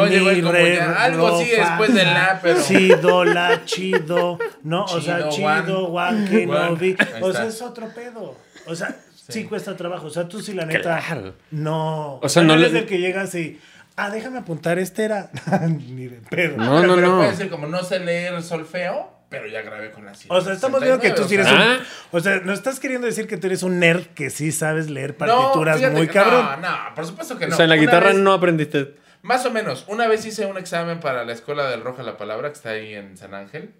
yo y como re, ya, algo do, sigue después del la, pero. Sí, do, la, chido, ¿no? o sea, Chido, chido, guan, que no vi. O sea, es otro pedo. O sea, sí. cuesta trabajo. O sea, tú sí, la neta, Claro. no. O sea, no eres le- el que llegas y. Ah, déjame apuntar, este era. Ni de pedo. No, Pero- no, pero no. puede decir como no sé leer solfeo, pero ya grabé con la O sea, estamos viendo que tú sí eres sea. un. Ah. O sea, nos estás queriendo decir que tú eres un nerd que sí sabes leer partituras fíjate muy cabrón. No, no, por supuesto que no. O sea, en la Una guitarra vez- no aprendiste. Más o menos. Una vez hice un examen para la escuela del Roja la Palabra, que está ahí en San Ángel.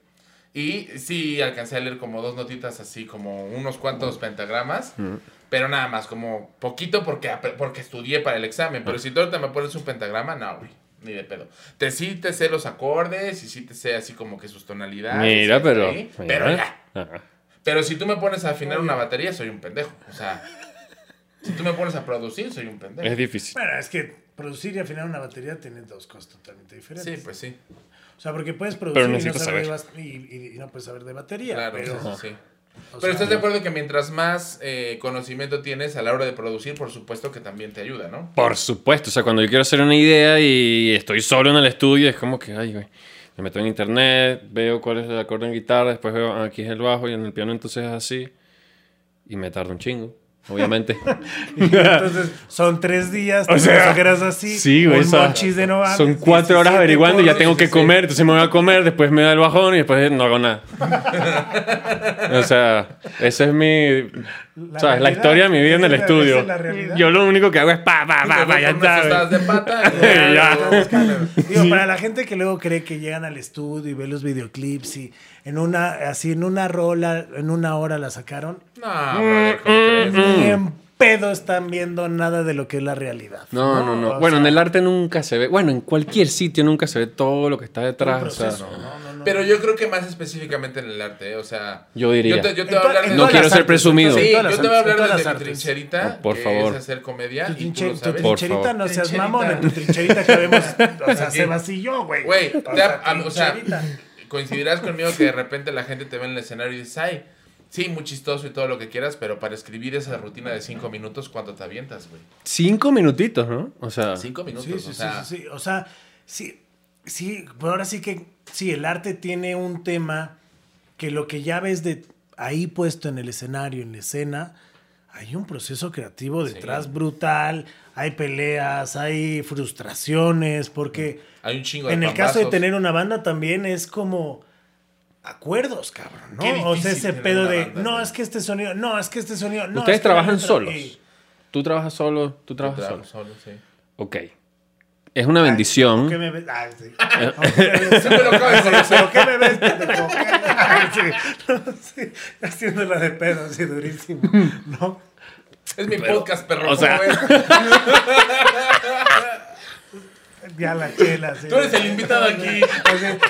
Y sí alcancé a leer como dos notitas así, como unos cuantos pentagramas. Pero nada más, como poquito porque, porque estudié para el examen. Pero si tú ahorita me pones un pentagrama, no, güey. Ni de pedo. Te sí te sé los acordes y sí te sé así como que sus tonalidades. Mira, pero. Pero mira. ya. Ajá. Pero si tú me pones a afinar una batería, soy un pendejo. O sea, si tú me pones a producir, soy un pendejo. Es difícil. Bueno, es que producir y afinar una batería tiene dos cosas totalmente diferentes. Sí, pues sí. O sea, porque puedes producir Pero y, no saber de y, y- y no puedes saber de batería. Claro, pero, sí, sí. O Pero sea, estás de acuerdo que mientras más eh, conocimiento tienes a la hora de producir, por supuesto que también te ayuda, ¿no? Por supuesto, o sea, cuando yo quiero hacer una idea y estoy solo en el estudio, es como que, ay, güey, me meto en internet, veo cuál es el acorde en guitarra, después veo, ah, aquí es el bajo y en el piano entonces es así, y me tarda un chingo, obviamente. Entonces, son tres días, O te sea, así. sí, güey, un o sea, monchis de no Son cuatro horas 17 averiguando y ya tengo que 16. comer, entonces me voy a comer, después me da el bajón y después no hago nada. o sea, esa es mi... La ¿sabes? La realidad, historia de mi vida en el estudio. Yo lo único que hago es pa, pa, pa, pa, ya está, de pata. Digo, para la gente que luego cree que llegan al estudio y ve los videoclips y en una, así en una rola, en una hora la sacaron, No, brother, ¿cómo crees? ni en pedo están viendo nada de lo que es la realidad. No, no, no. Bueno, sea, en el arte nunca se ve. Bueno, en cualquier sitio nunca se ve todo lo que está un detrás. o sea, proceso, ¿no? No, no. Pero yo creo que más específicamente en el arte, ¿eh? o sea... Yo diría. Yo te, yo te En voy a hablar de... No quiero ser artes, presumido. Sí, yo te voy a hablar las mi trincherita, por que favor. es hacer comedia, Tu, y tú trinche- lo tu sabes. Trincherita, favor. no seas Trincherita. mamón, en tu trincherita que vemos, o sea, Sebas y yo, güey. Güey, O sea, coincidirás conmigo que de repente la gente te ve en el escenario y dices, ay, sí, muy chistoso y todo lo que quieras, pero para escribir esa rutina de cinco minutos, ¿cuánto te avientas, güey? Cinco minutitos, ¿no? O sea, Cinco minutos, Sí, sí, o sí, sea... sí, sí. O sea, sí, sí, pero ahora sí que sí, el arte tiene un tema que lo que ya ves de ahí puesto en el escenario, en la escena, hay un proceso creativo detrás Sí. brutal, hay peleas, hay frustraciones, porque Hay un chingo de en el caso de tener una banda también es como acuerdos, cabrón, ¿no? O sea, ese pedo de, banda, no, es que este sonido, no, es que este sonido, no. ustedes es que la trabajan solos. Tú trabajas solo, tú trabajas solo. solo, sí. Ok. Es una bendición. ¿Qué me ves? Ah, sí. ¿Por qué me ves? Sí haciéndola de pedo, así durísimo. ¿No? Es mi podcast, perro. o sea-. Ya la chela. sí. Tú eres el invitado aquí.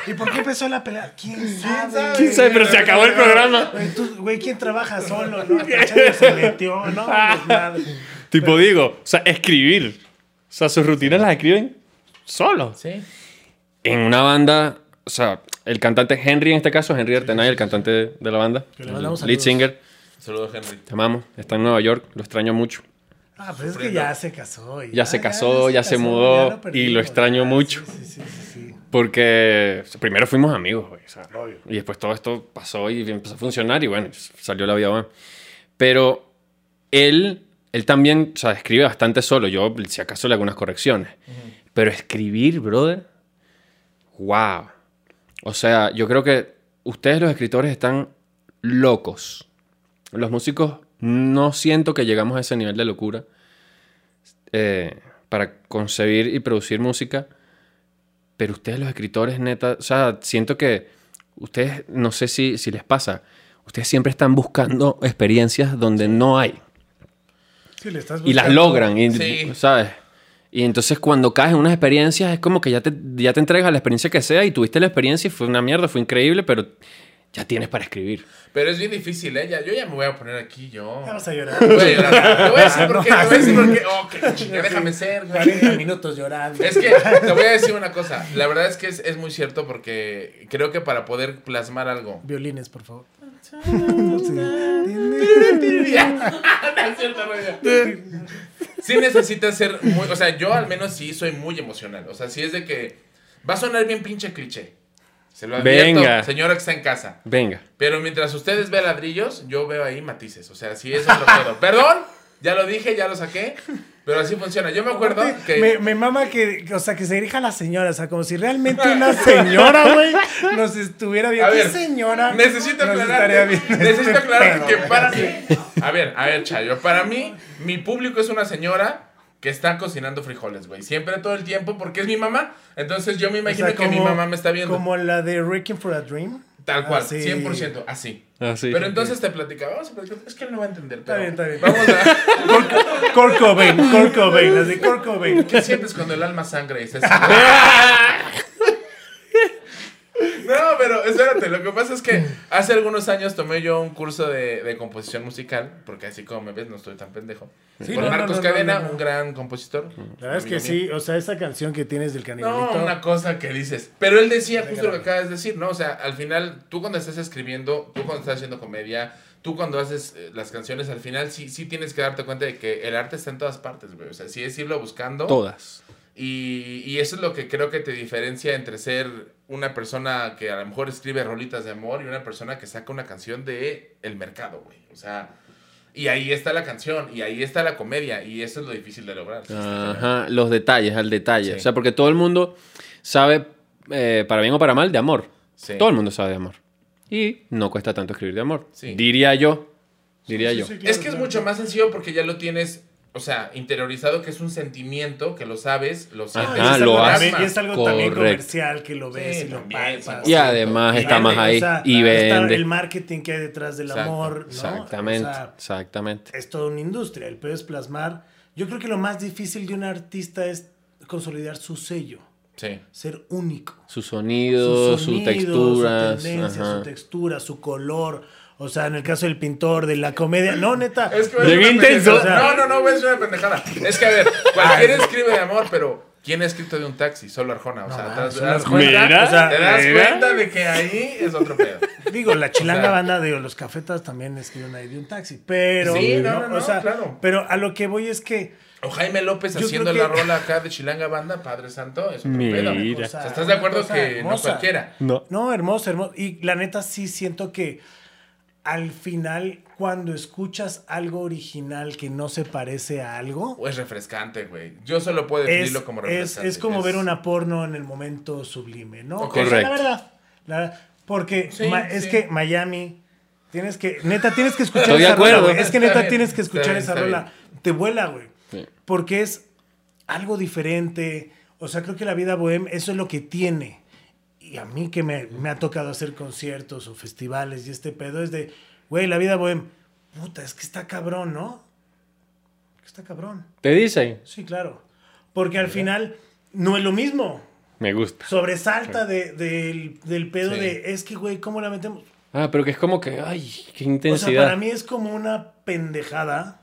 ¿Y por qué empezó la pelea? ¿Quién sabe? ¿Quién sabe? Pero se acabó el programa. Güey, tú, güey, ¿quién trabaja solo? ¿No? Se metió, ¿no? Pues nada. Tipo, digo, o sea, escribir. O sea, sus rutinas las escriben solos. Sí. En una banda, o sea, el cantante Henry en este caso, Henry Artenay, el cantante de la banda, Que le mandamos lead saludos. singer, Saludos, Henry. te amamos, está en Nueva York, lo extraño mucho. Ah, pero es que ya se casó. y Ya se casó, ya se mudó, ya lo y lo extraño ya. mucho. Sí, sí, sí, sí. Porque o sea, primero fuimos amigos, güey. o sea, Obvio. y después todo esto pasó y empezó a funcionar y bueno, salió la vida buena. Pero él, él también, o sea, escribe bastante solo. Yo, si acaso, le hago unas correcciones. Pero escribir, brother, wow. O sea, yo creo que ustedes los escritores están locos. Los músicos no siento que llegamos a ese nivel de locura eh, para concebir y producir música. Pero ustedes los escritores, neta, o sea, siento que ustedes, no sé si, si les pasa, ustedes siempre están buscando experiencias donde no hay. Sí, le estás Y las logran, y, Sí. ¿sabes? Y entonces cuando caes en unas experiencias es como que ya te, ya te entregas a la experiencia que sea y tuviste la experiencia y fue una mierda, fue increíble, pero ya tienes para escribir. Pero es bien difícil, ¿eh? Ya- yo ya me voy a poner aquí, yo. Ya vas a llorar. Voy a llorar. Te voy a decir por qué. Te voy a decir por qué. Oh, qué chinga, déjame ser, güey. 40 minutos llorando. Es que te voy a decir una cosa. La verdad es que es, es muy cierto porque creo que para poder plasmar algo. Violines, por favor. Sí necesitas ser muy. O sea, yo al menos sí soy muy emocional. O sea, sí es de que. Va a sonar bien pinche cliché. Se lo advierto, Venga. señora que está en casa. Venga. Pero mientras ustedes vean ladrillos, yo veo ahí matices. O sea, sí es otro pedo. ¿Perdón? Ya lo dije, ya lo saqué. Pero así funciona. Yo me acuerdo que. Me, me mama que, o sea, que se dirija a la señora, o sea, como si realmente una señora, güey, nos estuviera viendo. A ver, ¿Qué señora? Necesito aclarar. Necesito este aclarar que para mí. A ver, a ver, Chayo. Para mí, mi público es una señora que está cocinando frijoles, güey. Siempre, todo el tiempo, porque es mi mamá. Entonces yo me O imagino que mi mamá me está viendo. Como la de Wrecking for a Dream. Tal cual, Así. 100%, así. Ah, sí. Pero entonces te platicaba, vamos a platicar. Es que él no va a entender. Está bien, está bien. Vamos a. Las de Kurt Cobain. ¿Qué sientes cuando el alma sangra y No, pero espérate, lo que pasa es que hace algunos años tomé yo un curso de, de composición musical, porque así como me ves, no estoy tan pendejo. Sí, Con no, no, Marcos no, no, Cadena, no, no. un gran compositor. La verdad es que sí, o sea, esa canción que tienes del No, canibalito. una cosa que dices. Pero él decía justo lo que acabas de decir, ¿no? O sea, al final, tú cuando estás escribiendo, tú cuando estás haciendo comedia, tú cuando haces eh, las canciones, al final sí, sí tienes que darte cuenta de que el arte está en todas partes, güey. O sea, sí es irlo buscando. Todas. Y, y eso es lo que creo que te diferencia entre ser una persona que a lo mejor escribe rolitas de amor y una persona que saca una canción de el mercado, güey. O sea, y ahí está la canción, y ahí está la comedia, y eso es lo difícil de lograr. Ajá, los detalles, al detalle. Sí. O sea, porque todo el mundo sabe, eh, para bien o para mal, de amor. Sí. Todo el mundo sabe de amor. Y no cuesta tanto escribir de amor. Sí. Diría yo. Diría Sí, yo. sí, claro, Es que es mucho más sencillo porque ya lo tienes, o sea, interiorizado, que es un sentimiento, que lo sabes, lo sientes. Ajá, es lo algo, hace. también- y es algo también Correcto. comercial que lo ves Sí, y lo palpas. Y además Y está más ahí. O sea, y está vende. el marketing que hay detrás del Exacto, amor, ¿no? Exactamente. O sea, exactamente. es toda una industria. El pedo es plasmar. Yo creo que lo más difícil de un artista es consolidar su sello, Sí. ser único. Su sonido, su, sonido, textura. su tendencia, su textura, su color. O sea, en el caso del pintor, de la comedia. No, neta. Es que Llegué intenso. pendejada. No, no, no, voy a decir una pendejada. Es que, a ver, cualquiera escribe de amor, pero ¿quién ha escrito de un taxi? Solo Arjona. O No, sea, mames, te solo das Arjona. cuenta, Mira, o sea, te das mira. cuenta de que ahí es otro pedo. Digo, la chilanga O sea- banda de los cafetas también escriben ahí de un taxi. Pero. Sí, no, no, no, o sea, claro. Pero a lo que voy es que. O Jaime López Yo haciendo la rola acá de Chilanga Banda, Padre Santo, es otro Mira. pedo. o O sea, ¿estás de acuerdo que no cualquiera? No. No, hermoso, hermoso. Y la neta sí siento que al final, cuando escuchas algo original que no se parece a algo, O es refrescante, güey. Yo solo puedo es, definirlo como es, refrescante. es como ver una porno en el momento sublime, ¿no? Ok. O sea, la Correcto. verdad. la verdad, porque Sí, ma- es sí. que Miami. Tienes que, neta, tienes que escuchar Estoy de esa rola, güey. Es que neta bien, tienes que está escuchar bien, esa está rola. Te vuela, güey. Sí. Porque es algo diferente. O sea, creo que la vida bohem, eso es lo que tiene. Y a mí que me, me ha tocado hacer conciertos o festivales y este pedo es de, güey, la vida bohem, puta, es que está cabrón, ¿no? Está cabrón. ¿Te dicen? Sí, claro. Porque al final no es lo mismo. Me gusta. Sobresalta de- del, del pedo Sí. de, es que, güey, ¿cómo la metemos? Ah, pero que es como que, ay, qué O sea, intensidad. para mí es como una pendejada,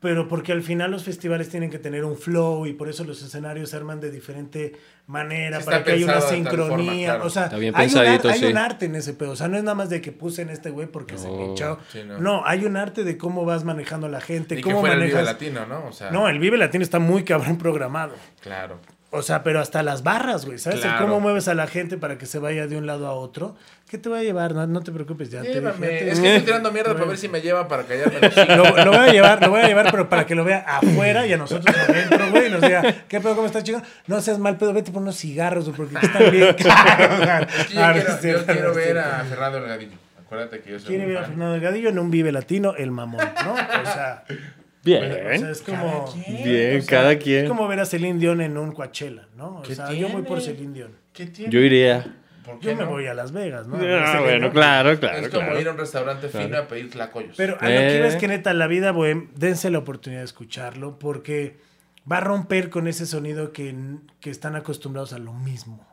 pero porque al final los festivales tienen que tener un flow y por eso los escenarios se arman de diferente manera, Sí, para que haya una sincronía. forma, claro. O sea, Está bien hay, un, hay sí. un arte en ese pedo. O sea, no es nada más de que puse en este güey porque se No, hinchó. sí, no. no. hay un arte de cómo vas manejando a la gente, Y que cómo fuera el Vive manejas. Latino, ¿no? O sea, No, el Vive Latino está muy cabrón programado. claro. O sea, pero hasta las barras, güey. ¿Sabes? Claro. cómo mueves a la gente para que se vaya de un lado a otro. ¿Qué te va a llevar? No, no te preocupes, ya te dije, ya te- Es que estoy tirando mierda para ver si me lleva para callarme. Lo, lo voy a llevar, lo voy a llevar, pero para que lo vea afuera y a nosotros adentro, güey, y nos diga, ¿qué pedo, cómo estás, chico? No seas mal pedo, vete por unos cigarros, güey, porque están bien caros. Es que yo quiero, yo ver a Fernando Delgadillo. Acuérdate que yo soy Quiere ver a. Fernando Delgadillo en un Vive Latino, el mamón, ¿no? O sea, Bien. o sea, es como... Cada quien. Bien, o sea, cada quien. Es como ver a Celine Dion en un Coachella, ¿no? O ¿Qué sea, yo voy por? Celine Dion. ¿Qué tiene? Yo iría. ¿Por qué Yo me no? voy a Las Vegas, ¿no? Ah, bueno, Dion. claro, claro. es como claro. ir a un restaurante fino a pedir tlacoyos. Pero a lo que iba es Eh. que neta, la vida bohem, dense la oportunidad de escucharlo porque va a romper con ese sonido que, que están acostumbrados a lo mismo.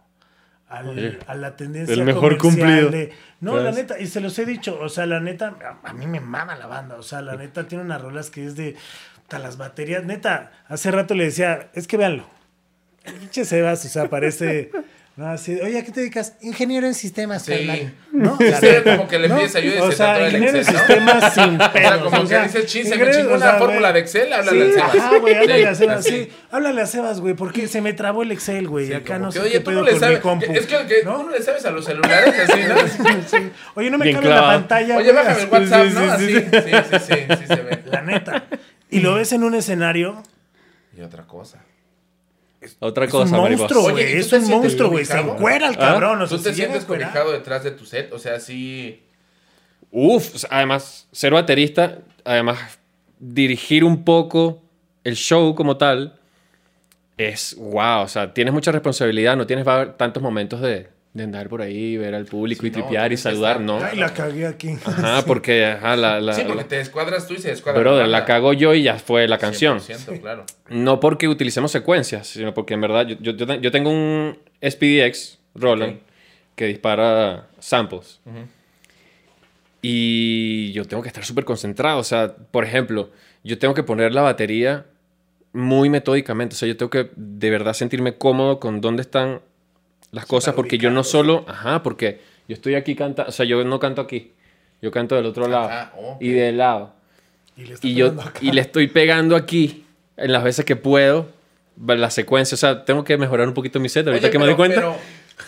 Al- a la tendencia el mejor comercial cumplido. de- no, la neta, y se los he dicho, o sea, la neta, a, a mí me mama la banda, o sea, la neta tiene unas rolas que es de puta, las baterías, neta, hace rato le decía, es que véanlo, el pinche Sebas, o sea, parece, no, así, oye, ¿a qué te dedicas? Ingeniero en sistemas, Sí. carnal. ¿no? Sí, sí, como que le ¿no? pides ayuda y O se sea, ingeniero en ¿no? sistemas sin O sea, pedos. como que dice, "Chin, se me chingó o sea, fórmula de Excel, háblale sí, al Sebas. Ajá, güey, háblale Sí, a Sebas, sí. Háblale a Sebas, güey, porque se me trabó el Excel, güey, Sí, acá no que, sé oye, qué tú pedo no le con mi sabes. Es que, que ¿No? tú no le sabes a los celulares así, ¿no? Sí. Oye, no me cabe la pantalla. Oye, bájame el. WhatsApp, sí, ¿no? sí, Así, sí. sí, sí, sí, sí se ve. La neta. y lo ves en un escenario, Y otra cosa. Otra es cosa, un monstruo, Oye, güey. ¿y tú Es un monstruo, güey. Se encuera el ¿Ah? cabrón. o ¿Tú te sientes cobijado detrás de tu set? O sea, sí... Uf, además, ser baterista, además, dirigir un poco el show como tal, es wow. O sea, tienes mucha responsabilidad, no tienes va a haber tantos momentos de, de andar por ahí, ver al público Sí, y no, tripear y tienes que saludar, ¿no? Ay, la cagué aquí. Ajá, porque ajá, la, la, sí, porque la- te descuadras tú y se descuadra brother, la la cago yo y ya fue la canción. 100%, claro. No porque utilicemos secuencias, sino porque en verdad yo, yo, yo te- yo tengo un SPDX Roland Ok. que dispara samples. Y yo tengo que estar súper concentrado. O sea, por ejemplo, yo tengo que poner la batería muy metódicamente. O sea, yo tengo que de verdad sentirme cómodo con dónde están las cosas. Porque yo no solo... Ajá, porque yo estoy aquí cantando... O sea, yo no canto aquí. Yo canto del otro lado. Ah, ok. Y del lado. Y le Y yo acá. y le estoy pegando aquí en las veces que puedo la secuencia. O sea, tengo que mejorar un poquito mi set. Ahorita Oye, que me pero- doy cuenta. Pero,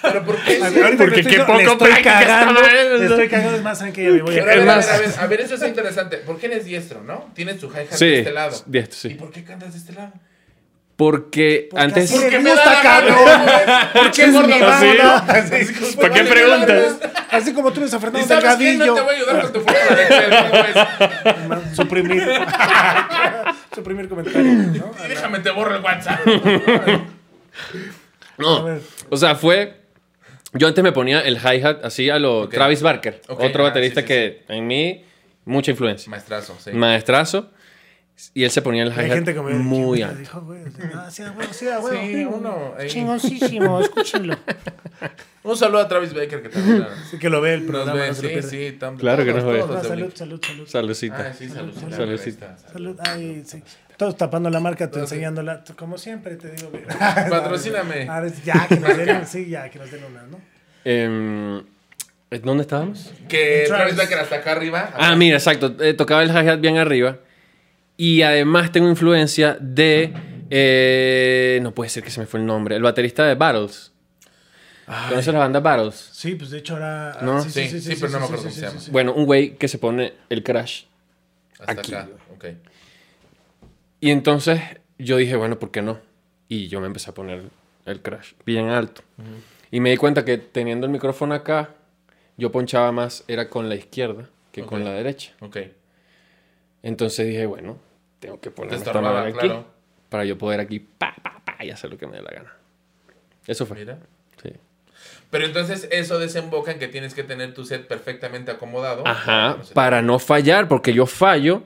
pero ¿por qué? Sí? Porque que qué estoy- le poco estoy cagando. Le estoy cagando, es más, saben que ya me voy a... Pero a ver, a ver, a ver, a ver, eso es interesante. ¿Por qué eres diestro, no? Tienes tu hi-hat Sí, de este lado. diestro, sí. ¿Y por qué cantas de este lado? Porque, Porque antes... así Porque me gusta, cabrón. güey. Porque es mi ¿Para qué preguntas? Así como tú eres a ¿Y Fernando sabes qué? Delgadillo. No te voy a ayudar con tu fórmula de Excel, ¿cómo ves? Suprimir. Suprimir comentario, ¿no? Y déjame te borro el WhatsApp. No, o sea, fue... Yo antes me ponía el hi-hat así a lo. Travis Barker. Otro ah, baterista sí, sí, que en mí, mucha influencia. Maestrazo, sí. Maestrazo. Y él se ponía el Hay hi-hat gente como muy ¿quién me alto. dijo, güey? Ah, sí, a huevo, sí, a huevo. Sí, uno. ahí. Chingoncísimo, escúchenlo. Un saludo a Travis Baker que también Sí, que lo ve el programa. ve. no se lo Sí, pierde. sí. tam- Claro que nos ve. Ah, salud, salud, salud. Saludcita. Ah, sí, salud. salud. Está. Salud, ay, sí. Todos tapando la marca, sí. enseñándola. Como siempre te digo, güey. Patrocíname. A ver, ya, que nos den, sí, ya, que nos den una, ¿no? Em, ¿Dónde estábamos? Que Travis. Travis Baker hasta acá arriba. Ah, mira, exacto. eh, tocaba el hi-hat bien arriba. Y además tengo influencia de. eh, no puede ser que se me fue el nombre. El baterista de Battles. ¿Conoces la banda Battles? Sí, pues de hecho ahora. No. Sí, sí, pero no me acuerdo cómo se llama. Bueno, un güey que se pone el crash. Hasta aquí. acá. Ok. Y entonces yo dije, bueno, ¿por qué no? Y yo me empecé a poner el crash bien alto. Y me di cuenta que teniendo el micrófono acá, yo ponchaba más, era con la izquierda que con la derecha. Ok. Entonces dije, bueno, tengo que poner esta madre aquí claro. para yo poder aquí pa, pa, pa, y hacer lo que me dé la gana. Eso fue. Mira. Sí. Pero entonces eso desemboca en que tienes que tener tu set perfectamente acomodado. Ajá, No sé. para no fallar, porque yo fallo,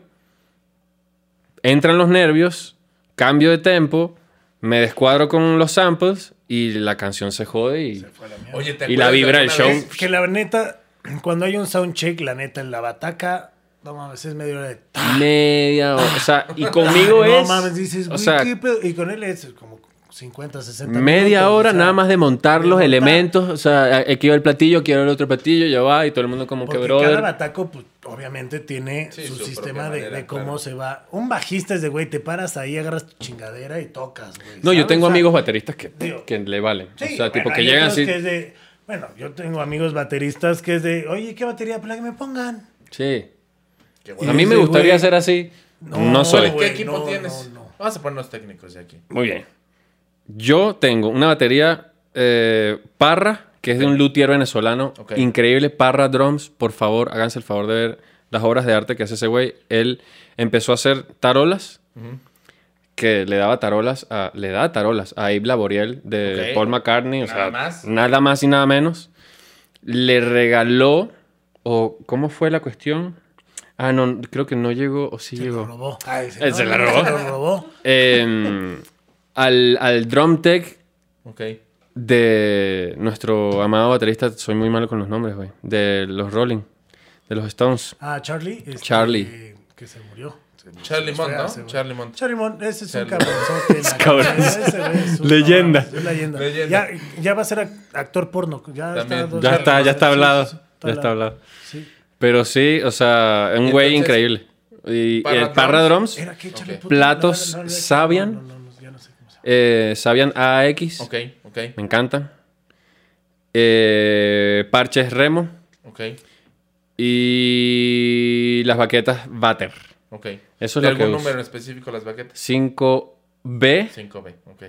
entran los nervios, cambio de tempo, me descuadro con los samples y la canción se jode y... Oye, ¿te Y la vibra del show. Que la neta, cuando hay un soundcheck, la neta, en la bataca, no mames, es medio hora de. Media hora, o sea, y conmigo no es... mames, dices, o güey, sea, ¿qué pedo? Y con él es como 50, 60 media minutos, hora o sea, nada más de montar de los montar. elementos, o sea, aquí va el platillo, aquí va el otro platillo, ya va, y todo el mundo como que Porque brother... cada bataco, pues, obviamente tiene Sí, su, su sistema de, manera, de cómo claro. se va. Un bajista es de, güey, te paras ahí, agarras tu chingadera y tocas, güey. No, yo tengo O sea, amigos bateristas que, digo, que le valen. Sí, o sea, bueno, tipo que llegan así... que es de, bueno, yo tengo amigos bateristas que es de, oye, ¿qué batería? La que me pongan. Sí. Qué A mí me gustaría ser así. No, No, soy. ¿Qué equipo no, tienes? no, no. Vamos a ponernos técnicos de aquí. Muy bien. Yo tengo una batería eh, Parra, que es de un luthier venezolano. Increíble. Parra Drums. Por favor, háganse el favor de ver las obras de arte que hace ese güey. Él empezó a hacer tarolas. Que le daba tarolas a, le da tarolas a Abe Laboriel de. Paul McCartney. O Nada sea, más. nada más y nada menos. Le regaló. O, ¿cómo fue la cuestión? Ah, no, creo que no llegó. O sí Se llegó. lo robó. Ay, sí, Él no, se la robó. Se lo robó. Em, al, al drum tech de nuestro amado baterista, soy muy malo con los nombres, güey, de los Rolling, de los Stones. Ah, Charlie. este, Charlie. Que se murió. Se- Charlie se Mont, ¿no? Charlie Mont. Charlie Mont, ese es un Charlie. la cabrón. es un- Leyenda. no, es leyenda. Leyenda. Ya, ya va a ser ac- actor porno. Ya También. está, Ya está, ya está hablado, sí, sí, ya está hablado. Sí. Pero sí, o sea, un güey increíble. Y el Parra Drums. Platos Sabian. No, no, no, ya no sé cómo se llama. Sabian AX, Ok, ok, me encantan. Eh, parches Remo ok. y las baquetas Vater. Ok. Eso es ¿De lo que algún uso. número en específico las baquetas? 5B. 5B, ok.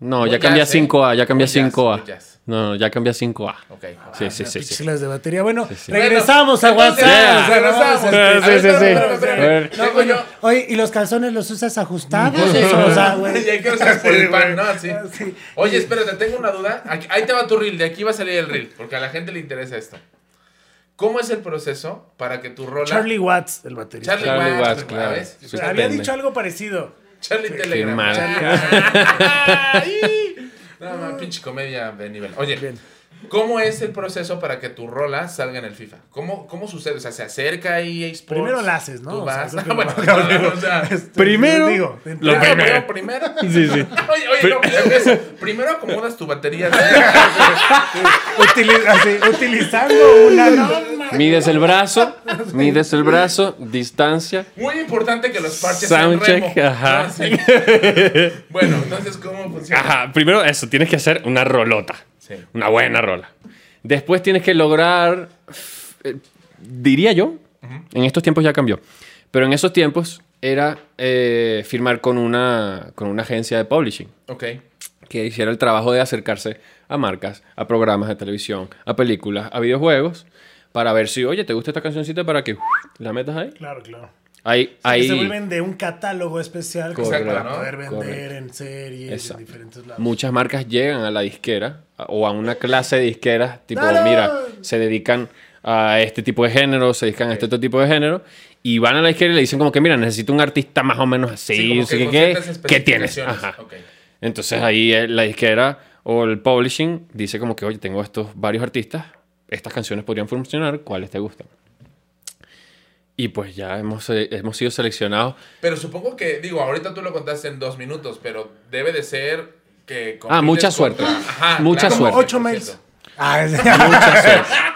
No, Muy ya cambié a jazz, ¿eh? 5A, ya cambié a Muy jazz, 5A. No, no, ya cambié a 5A. Ok. Sí, sí, sí, sí. Píxeles de batería. Bueno, Sí, sí. regresamos a WhatsApp. regresamos. Sí, A ver, sí, sí, espérame, sí. espérame, espérame. A ver. Tengo No, bueno, yo- Oye, ¿y los calzones los usas ajustados? O sea, güey. Y hay que usar por el pan, ¿no? Sí. Sí. Oye, espérate, tengo una duda. Aquí- ahí te va tu reel, de aquí va a salir el reel, porque a la gente le interesa esto. ¿Cómo es el proceso para que tu rola... Charlie Watts, el baterista. Charlie, Charlie Watts, Watts, claro. Sí, Había dicho algo parecido. Charlie Telegram. mal. No, no, pinche comedia de nivel. Oye, Bien. ¿Cómo es el proceso para que tu rola salga en el FIFA? ¿Cómo, cómo sucede? O sea, se acerca ahí EA Sports. Primero la haces, ¿no? Tú vas. no, Primero, digo, lo primero, primero. primero. Sí, sí. Oye, oye, no, eso. primero acomodas tu batería. utili- así, utilizando una norma. Mides el brazo, mides el brazo, distancia. Muy importante que los parches sean Soundcheck, remo. ajá. Ah, sí. Bueno, entonces, ¿cómo funciona? Ajá, primero eso, tienes que hacer una rolota. Sí. Una buena rola. Después tienes que lograr, eh, diría yo, en estos tiempos ya cambió, pero en esos tiempos era eh, firmar con una, con una agencia de publishing Ok. que hiciera el trabajo de acercarse a marcas, a programas de televisión, a películas, a videojuegos, para ver si, oye, ¿te gusta esta cancioncita para que la metas ahí? Claro, claro. Ahí, Que ahí se vuelven de un catálogo especial Correcto, para ¿no? poder vender Correcto. en series Exacto. en diferentes lados. muchas marcas llegan a la disquera o a una clase de disqueras, tipo, ¡Claro! mira, se dedican a este tipo de género, se dedican a este otro tipo de género, y van a la disquera y le dicen como que, mira, necesito un artista más o menos así, Sí, como no sé que qué, con qué, ciertas ¿qué tienes? Ajá. Ok. Entonces ahí eh, la disquera o el publishing dice como que, oye, tengo estos varios artistas, estas canciones podrían funcionar, ¿cuáles te gustan? Y pues ya hemos, eh, hemos sido seleccionados. Pero supongo que, digo, ahorita tú lo contaste en dos minutos, pero debe de ser que... Ah, mucha suerte. Mucha suerte. ocho mails. Ah, es-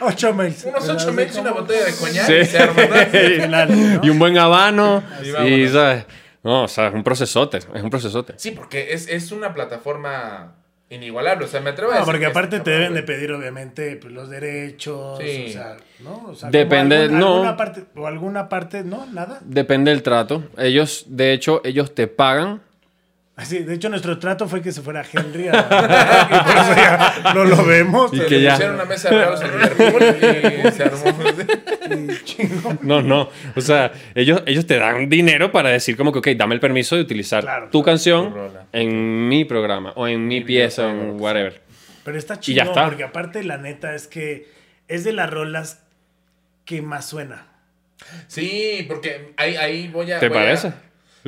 ocho mails. Unos ocho mails y una botella de coñac Sí. y se arma, ¿no? Final, ¿no? y un buen habano. Y. ¿sabes? No, o sea, es un procesote. Es un procesote. Sí, porque es, es una plataforma inigualable. O sea, me atrevo a No, decir. porque que aparte te deben de pedir, obviamente, pues, los derechos. Sí. O sea, ¿no? O sea, Depende, como no. Alguna parte, o alguna parte, no, nada. Depende del trato. Ellos, de hecho, ellos te pagan. Así, de hecho, nuestro trato fue que se fuera Henry a. y por eso ya no lo vemos. Y que Le ya- pusieron una mesa de regalos y se armó. Y chingo. No, no. O sea, ellos, ellos te dan dinero para decir como que, ok, dame el permiso de utilizar Claro, tu claro. canción Tu en mi programa o en mi pieza, en whatever. Pero está chido porque aparte la neta es que es de las rolas que más suena. Sí, porque ahí, ahí voy a. ¿Te voy a- parece?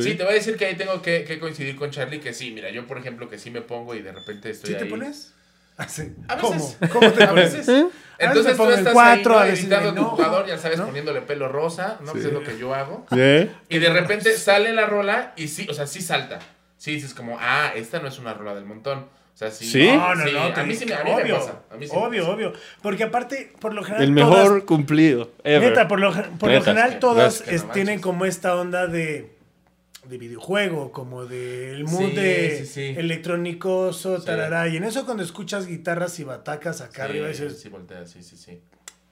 Sí. Sí. te voy a decir que ahí tengo que, que coincidir con Charlie. Que sí, mira, yo por ejemplo, que sí me pongo y de repente estoy ¿Sí te ahí. pones? Así. A ¿Cómo? veces. ¿Cómo te A pones? veces. A Entonces veces tú pongo el estás cuatro, ahí, a ¿no? editando me tu jugador, ya sabes, ¿no? poniéndole pelo rosa, ¿no? Pues es lo que yo hago. ¿Sí? Y de repente sale la rola y sí, o sea, sí salta. Sí dices como, ah, esta no es una rola del montón. O sea, sí. ¿Sí? No, no, no. te a mí sí me, a mí obvio, me pasa. A mí sí me obvio, pasa. obvio. Porque aparte, por lo general. El todas- mejor cumplido. Ever. Neta, por lo, por lo Neta, general es que- todas es que no manches. tienen como esta onda de, de videojuego, como del mood Sí, de sí, sí. electrónicoso, Sí. tarará. Y en eso cuando escuchas guitarras y batacas acá Sí, arriba dices, sí, voltea, sí, sí, sí.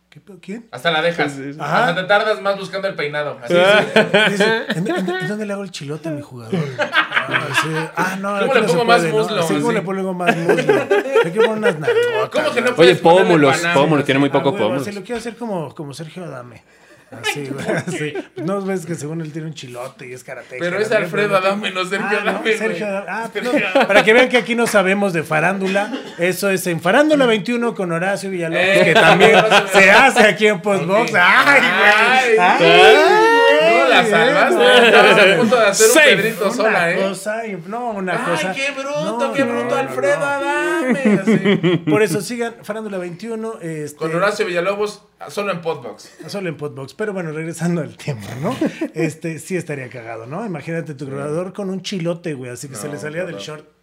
¿qué? ¿quién? Hasta la dejas. Sí, sí, sí. Ajá. Hasta te tardas más buscando el peinado. Así, Dice, ¿en, en- en dónde le hago el chilote a mi jugador? Ah, sí. Ah, no, ¿Cómo le pongo más puede, ¿no? muslo? ¿cómo le pongo más muslo? Hay que poner unas nalgotas. ¿Cómo que no Oye, pómulos, pómulos, tiene muy Ah, pocos huevo, pómulos. Se lo quiero hacer como, como Sergio Adame. Así, güey, así. No ves que según él tiene un chilote y es karate. Pero es Alfredo Adame, no Sergio ah, Adame. Sergio Adame. Ah, no, para que vean que aquí no sabemos de farándula. Eso es en Farándula 21 con Horacio Villalobos, Eh, que también se hace aquí en Postbox. ¡Ay, güey! Ay, ¡Ay, la salvaste. Estabas a punto de hacer un. Pedrito una sola, ¿eh? cosa, y- no, una Ay, cosa. qué bruto, No, qué no, bruto no, Alfredo. Adame. así. Por eso sigan Farándula 21. Este, Con Horacio Villalobos, solo en Podbox. Solo en Podbox. Pero bueno, regresando al tema, ¿no? Este, sí estaría cagado, ¿no? Imagínate tu grabador con un chilote, güey, así que se le salía del short.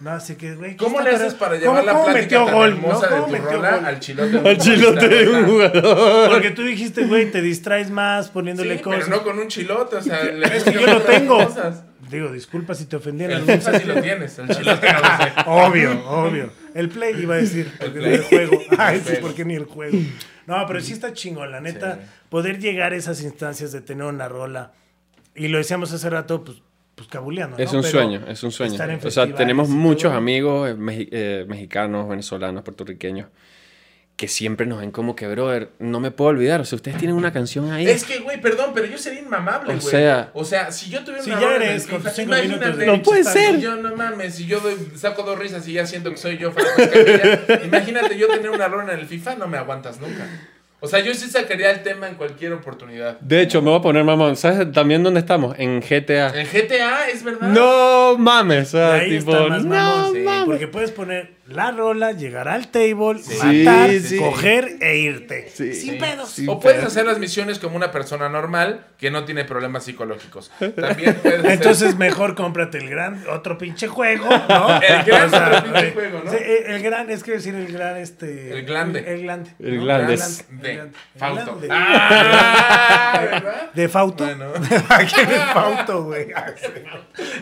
No, así que, güey. ¿qué ¿Cómo le haces para ¿Cómo- llevar la plática metió tan gol, hermosa ¿no? de ¿Cómo tu rola gol? al chilote? de un Al chilote de un jugador. Porque tú dijiste, güey, te distraes más Sí, poniéndole pero cosas. no con un chilote, o sea, le Es que yo lo tengo. cosas. digo, disculpa si te ofendí en El algún sí lo tienes, el chilote no lo sé. Obvio, obvio. El play iba a decir, porque ni el juego. Ay, El sí, Play. porque ni el juego. No, pero sí está chingón, la neta. Sí. Poder llegar a esas instancias de tener una rola. Y lo decíamos hace rato, pues, pues cabuleando. Es ¿no? un Pero sueño, es un sueño. estar en O sea, tenemos muchos todo. amigos eh, eh, mexicanos, venezolanos, puertorriqueños, que siempre nos ven como que, brother, no me puedo olvidar. O sea, ustedes tienen una canción ahí. Es que, güey, perdón, pero yo sería inmamable, O güey. sea- o sea, si yo tuviera Si una ya rola en eres el con tus cinco minutos de imagínate. No puede ser. Yo no mames, si yo doy, saco dos risas y ya siento que soy yo, Franco Escamilla, imagínate yo tener una rola en el FIFA, no me aguantas nunca. O sea, yo sí sacaría el tema en cualquier oportunidad. De hecho, me voy a poner mamón. ¿Sabes también dónde estamos? En GTA. En GTA, es verdad. No mames. O sea, Ahí tipo, está más no mamón, sí, mames. Porque puedes poner la rola, llegar al table, Sí, matar, sí. coger e irte. Sí. Sin pedos. Sí. O puedes hacer las misiones como una persona normal que no tiene problemas psicológicos. También puedes hacer- Entonces mejor cómprate el gran, otro pinche juego, ¿no? El gran O sea, otro pinche eh, juego, ¿no? sí, eh, el gran, es que decir el gran, este... El glande. El, glande. El. El de el glande. Glande. Ah, ¿verdad? ¿De Fauto? Bueno. ¿Qué de Fauto, güey?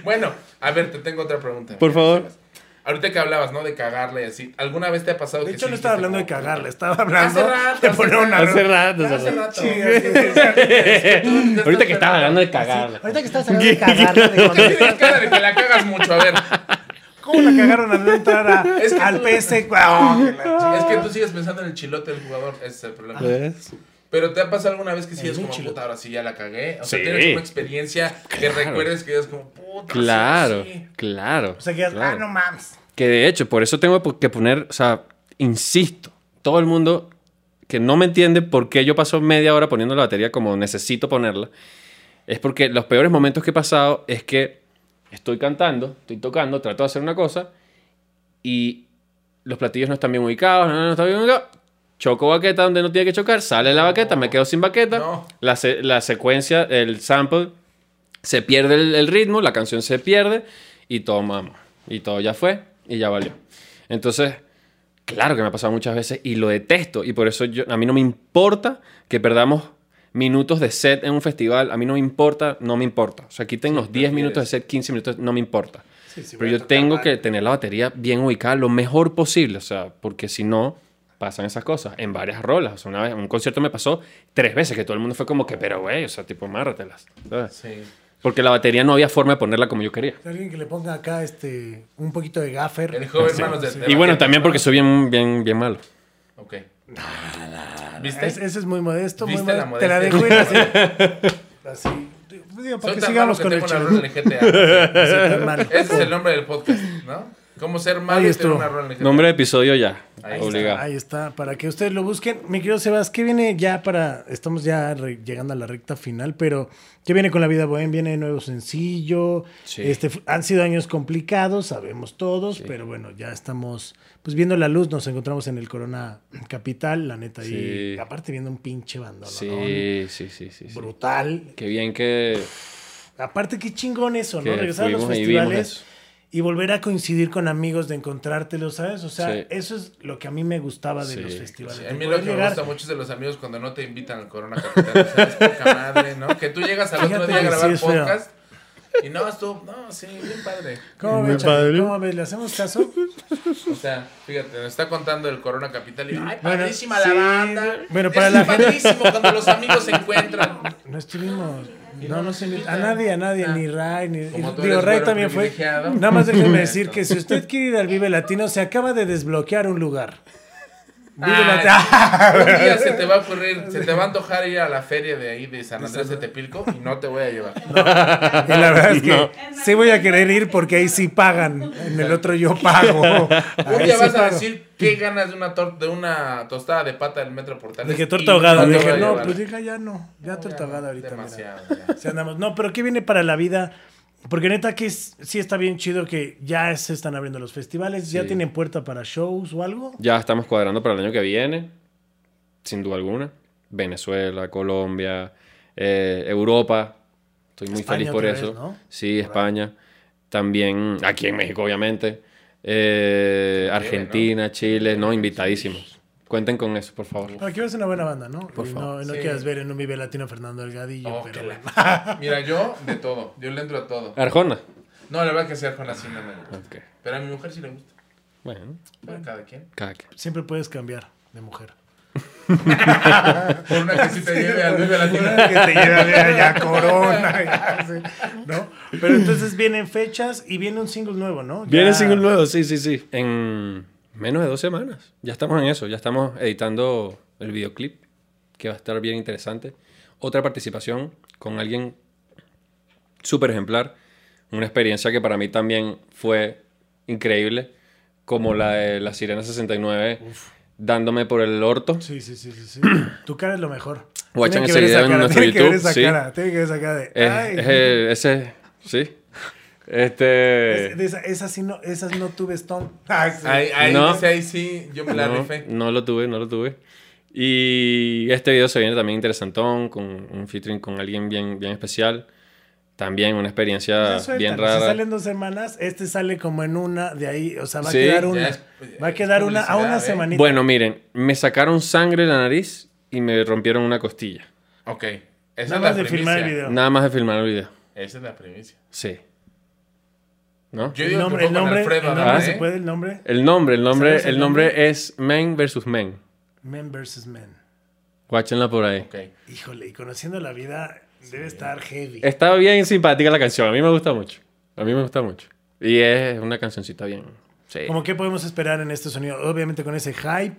Bueno, a ver, te tengo otra pregunta. Por favor. Ahorita que hablabas, ¿no? De cagarla y así. ¿Alguna vez te ha pasado De que hecho, sí no estaba hablando de como- cagarla, estaba hablando Hace rato, de hace poner una rato. Hace rato. Hace rato. Ahorita que estaba hablando de cagarla. Ahorita que estás hablando de de cuando Tienes cara de que la cagas mucho, a ver. ¿Cómo la cagaron al no entrar a- Es que al tú- la Es que tú sigues pensando en el chilote del jugador, ese es el problema. ¿Ves? Pero ¿te ha pasado alguna vez que sí Es como, chilote. puta, ahora sí ya la cagué? O sea, Sí. tienes una experiencia que Claro. recuerdes que es como, puta, Claro, sí. claro. O sea, que ah, claro. no mames. Que de hecho, por eso tengo que poner, o sea, insisto, todo el mundo que no me entiende por qué yo paso media hora poniendo la batería como necesito ponerla, es porque los peores momentos que he pasado es que estoy cantando, estoy tocando, trato de hacer una cosa y los platillos no están bien ubicados, no, no, no están bien ubicados. Choco baqueta donde no tiene que chocar, sale la baqueta, me quedo sin baqueta, la, se- la secuencia, el sample, se pierde el, el ritmo, la canción se pierde y todo mamo. Y todo ya fue y ya valió. Entonces, claro que me ha pasado muchas veces y lo detesto. Y por eso yo, a mí no me importa que perdamos minutos de set en un festival. A mí no me importa, no me importa. O sea, quiten los 10 minutos de set, 15 minutos, no me importa. Sí, sí, Pero yo tengo mal. que tener la batería bien ubicada lo mejor posible. O sea, porque si no, pasan esas cosas en varias rolas. O sea, una vez en un concierto me pasó tres veces que todo el mundo fue como que, pero güey, o sea, tipo, márratelas. ¿sabes? Sí. Porque la batería no había forma de ponerla como yo quería. Alguien que le ponga acá este un poquito de gaffer. El joven Sí, manos de- de- Y bueno, baqueta, también ¿no? porque soy bien, bien, bien malo. Ok. ¿Viste? Es- ese es muy modesto, muy ¿Viste la modesto. Te la dejo ir así. Así. Digo, para Soy que sigamos con el malo. Ese es el nombre del podcast, ¿no? Cómo ser malo y tener una rola. Nombre de episodio ya. Ahí obligado. Ahí está, para que ustedes lo busquen. Mi querido Sebas, ¿qué viene ya para... Estamos ya re- llegando a la recta final, pero ¿qué viene con La Vida Bohem? Viene nuevo sencillo. Sí. Este, han sido años complicados, sabemos todos, pero bueno, ya estamos pues viendo la luz. Nos encontramos en el Corona Capital, la neta, y Sí. aparte viendo un pinche bandón. Sí, sí, sí, sí. sí. Brutal. Qué bien que, Aparte, qué chingón eso, ¿no? Regresar a los fuimos y vimos festivales eso. Y volver a coincidir con amigos, de encontrártelos, ¿sabes? O sea, Sí. eso es lo que a mí me gustaba de Sí, los festivales. Sí, de a mí lo que me llegar- gusta mucho es de los amigos cuando no te invitan al Corona Capital. O sea, es poca madre, ¿no? Que tú llegas al otro Fíjate día a grabar sí es feo. podcast y no, estuvo, no, sí, bien padre. ¿Cómo ves. ¿Cómo ves? ¿Le hacemos caso? O sea, fíjate, nos está contando el Corona Capital y ay, Bueno, padrísima sí. la banda. Bueno, para es la gente- padrísimo cuando los amigos se encuentran. No estuvimos. No, no se invita- a nadie, a nadie, Ah. ni Ray, ni. Como y- tú digo, Ray también fue. Nada más déjenme decir que si usted quiere ir al Vive Latino, se acaba de desbloquear un lugar. Ah, un día se te va a ocurrir, se te va a antojar ir a la feria de ahí de San Andrés de Tepilco y no te voy a llevar. Y la verdad es que sí voy a querer ir porque ahí sí pagan. En el otro yo pago. Un día sí vas a decir qué ganas de una tor- de una tostada de pata del Metro Portales. Dije torta ahogada. Dije, no, pues dije, ya no. Ya torta ahogada ahorita. Demasiado. ya. Andamos. No, pero ¿qué viene para la vida? Porque neta que es- sí está bien chido que ya se están abriendo los festivales. ¿Ya Sí. tienen puerta para shows o algo? Ya estamos cuadrando para el año que viene, sin duda alguna. Venezuela, Colombia, eh, Europa. Estoy muy España feliz por eso. vez, ¿no? Sí, España. También aquí en México, obviamente. Eh, Argentina, Chile, no, invitadísimos. Cuenten con eso, por favor. Para que veas una buena banda, ¿no? Por y favor. no, no Sí. quieras ver en un Vive Latino Fernando Delgadillo, Oh, pero la- Mira, yo de todo. Yo le entro a todo. Arjona. No, la verdad que ser con así no me gusta. Pero a mi mujer sí le gusta. Bueno, Bueno, cada quien. cada quien. Siempre puedes cambiar de mujer. Por una que sí te lleve al Vive Latino. que te lleva de allá Corona, ya, sí, ¿no? Pero entonces vienen fechas y viene un single nuevo, ¿no? Ya- Viene single nuevo, sí, sí, sí. En menos de dos semanas. Ya estamos en eso. Ya estamos editando el videoclip, que va a estar bien interesante. Otra participación con alguien súper ejemplar. Una experiencia que para mí también fue increíble. Como la de La Sirena 69, dándome por el orto. Sí, sí, sí, sí, sí. Tu cara es lo mejor. Que ese ver video en nuestro que ver YouTube, esa sí. cara, tienen que ver esa cara de... Es- ay. es ese, sí. Este... Es- de esa- esas sí no, esas no tuve stone. Ay, sí. Ahí, ahí, No. dice, ahí sí, yo me la no, rifé. no lo tuve, no lo tuve. Y este video se viene también interesantón, con un featuring con alguien bien, bien especial. También una experiencia bien Si rara. salen dos semanas, este sale como en una de ahí, o sea, va a quedar una. es- va a quedar una a una ¿eh? semanita. Bueno, miren, me sacaron sangre de la nariz y me rompieron una costilla. Ok. Esa Nada es más de filmar el video. Nada más de filmar el video. Esa es la primicia. Sí. ¿No? Yo el digo nombre, que el nombre, Alfredo el nombre Adame, ¿se ¿eh? puede el nombre? El nombre, el nombre, ¿Sabes el nombre, nombre? es Men versus Men. Men versus Men. Guáchenla por ahí. Ok. Híjole, y conociendo la vida debe estar heavy. Está bien simpática la canción, a mí me gusta mucho. A mí me gusta mucho. Y es una cancioncita bien. Sí. ¿Cómo qué podemos esperar en este sonido? Obviamente con ese hype.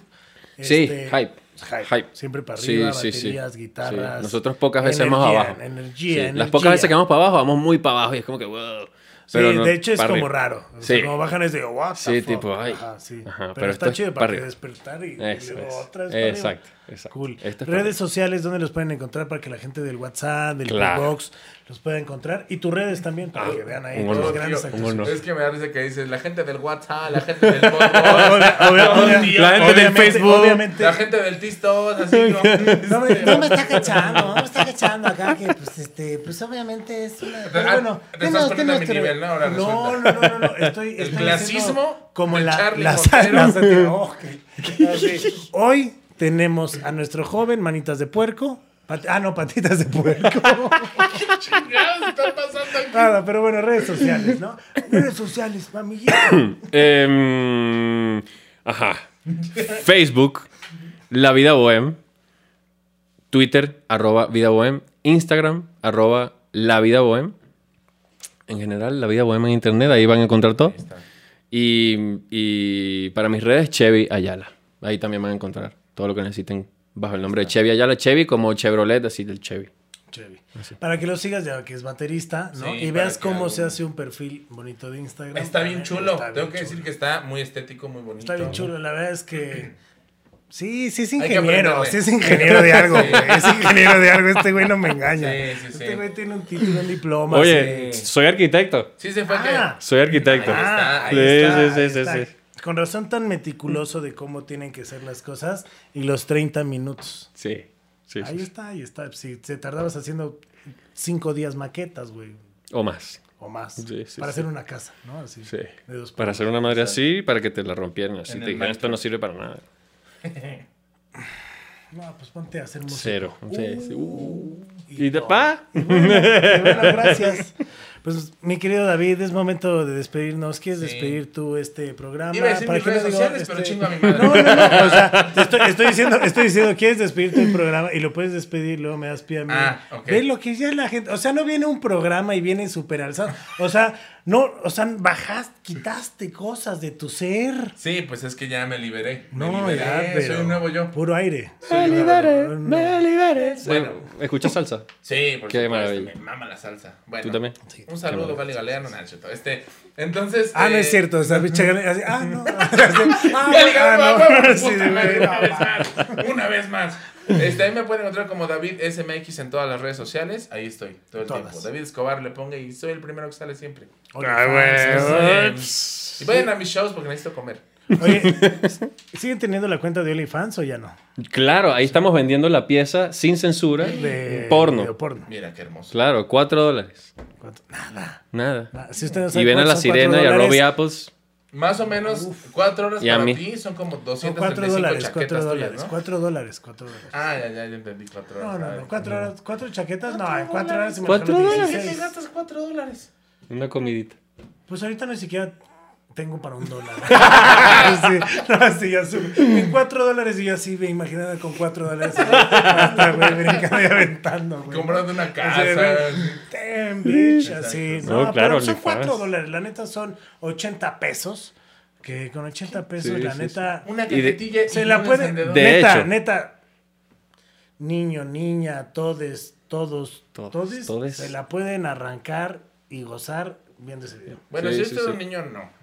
Sí, este, hype. hype. Hype. Siempre para Sí, arriba, sí, sí. baterías, guitarras. Sí. Nosotros pocas veces vamos energía, abajo. Energía, Sí, energía. Las pocas veces que vamos para abajo, vamos muy para abajo y es como que wow. Sí, no, de hecho es como raro. O sea, Sí. como bajan es de what the Sí, fuck? tipo, ay. Ajá, sí. Ajá, pero, pero está chido para despertar y, luego otra vez. Exacto, exacto. Cool. Esto es para Redes sociales, ¿dónde los pueden encontrar para que la gente del WhatsApp, del Claro. Box los pueda encontrar? Y tus redes también, para que vean ahí los grandes honor. Es que me da risa que dices la gente del WhatsApp, la gente del obvia- La gente del obviamente- Facebook. Obviamente. la gente del Tistos, así ¿no? No me, no me está cachando, no me está cachando acá, que pues este, pues obviamente es una. Pero Ah, bueno, te estás poniendo tiene a mi nuestro- nivel, ¿no? Ahora no, no, no, no, no, estoy, El estoy clasismo haciendo como la, Charlie la, la. Oh. Hoy tenemos a nuestro joven Manitas de Puerco. Pat- ah, no, Patitas de Puerco. Chingados, está pasando aquí? Nada, pero bueno, redes sociales, ¿no? Redes sociales, amiguito. Em, ajá. Facebook, La Vida Bohem. Twitter, arroba Vida Bohem. Instagram, arroba La Vida Bohem. En general, La Vida Bohem en internet, ahí van a encontrar todo. Ahí está. Y, y para mis redes, Chevy Ayala. Ahí también van a encontrar todo lo que necesiten bajo el nombre de Chevy Ayala. Chevy como Chevrolet, así del Chevy. Chevy. Para que lo sigas, ya que es baterista, ¿no? Sí, y veas que cómo se hace un perfil bonito de Instagram. Está bien chulo. está bien Tengo que chulo. decir que está muy estético, muy bonito. Está bien chulo, la verdad es que. Sí, sí es que ingeniero, sí es ingeniero de algo, Sí. güey. Es ingeniero de algo, este güey no me engaña. Sí, sí, sí. Este güey tiene un título, un diploma. Oye, sí. soy arquitecto. Sí, se fue Ah. Soy arquitecto. Ahí está, ahí Sí, está, sí, sí, ahí sí, está. sí. Con razón tan meticuloso de cómo tienen que ser las cosas y los 30 minutos. Sí, sí, ahí sí. está, ahí está. Si te tardabas haciendo cinco días maquetas, güey, O más. o más, Sí, sí, para sí. hacer una casa, ¿no? Así, Sí. de dos Para hacer una madre así, para que te la rompieran así. En Te dijeran, esto no sirve para nada. No, pues ponte a hacer música. Cero. Sí, sí. Uh. Y ¿Y de no. pa? Y bueno, y bueno, gracias. Pues, mi querido David, es momento de despedirnos. ¿Quieres Sí. despedir tú este programa? Iba a decir mis que no redes digo, sociales, pero este- chingo a mi madre. No, no, no. O sea, te estoy, estoy diciendo, estoy diciendo, ¿quieres despedir tu programa? Y lo puedes despedir, luego me das pie a mí. Ah, ok. Ve lo que ya la gente. O sea, no viene un programa y viene súper alzado. O sea, no, o sea, bajaste, quitaste cosas de tu ser. Sí, pues es que ya me liberé. Me No, liberé, ya, pero. soy un nuevo yo. Puro aire. Me liberé, me liberé. Bueno. ¿escuchas salsa? Sí, por Qué supuesto, maravilla. me mama la salsa. Bueno, ¿Tú también? Un saludo, Vale Galeano, cierto. Este, entonces... Ah, no eh, es cierto. O sea, así, ah, no. una vez más. Este, ahí me pueden encontrar como David SMX en todas las redes sociales. Ahí estoy, todo el Todas. tiempo. David Escobar le ponga y soy el primero que sale siempre. Ah, Eh, güey. Y vayan a mis shows porque necesito comer. Oye, ¿siguen teniendo la cuenta de OnlyFans o ya no? Claro, ahí estamos vendiendo la pieza sin censura. De porno. de porno. Mira qué hermoso. Claro, cuatro dólares. ¿Cuánto? Nada. Nada. nada. Si usted no Y ven a la cuatro sirena y a dólares, Robbie Apples. Más o menos, cuatro horas Y a para mí. ti son como Son 235 cuatro dólares, cuatro chaquetas dólares, tuyas, ¿no? cuatro dólares, cuatro dólares. Ah, ya, ya, ya entendí, cuatro horas. No, no, no, cuatro horas, cuatro chaquetas, no, Cuatro en cuatro horas ¿Cuatro dólares? ¿Qué te 16. gastas cuatro dólares? Una comidita. Pues ahorita ni siquiera tengo para un dólar. sí, no, sí, ya sube. En cuatro dólares y yo así me imaginaba con cuatro dólares. Hasta, güey, brincando y aventando, güey. Comprando una casa. damn, bitch, así. No, No, claro, pero son cuatro dólares. La neta son 80 pesos. Que con 80 pesos, Sí, la sí, neta, Una cajetilla se la puede. De neta, hecho. neta. Niño, niña, todes, todos, Todos, todes, todes. se la pueden arrancar y gozar viendo ese video. Bueno, Sí, si sí, usted es un niño, no.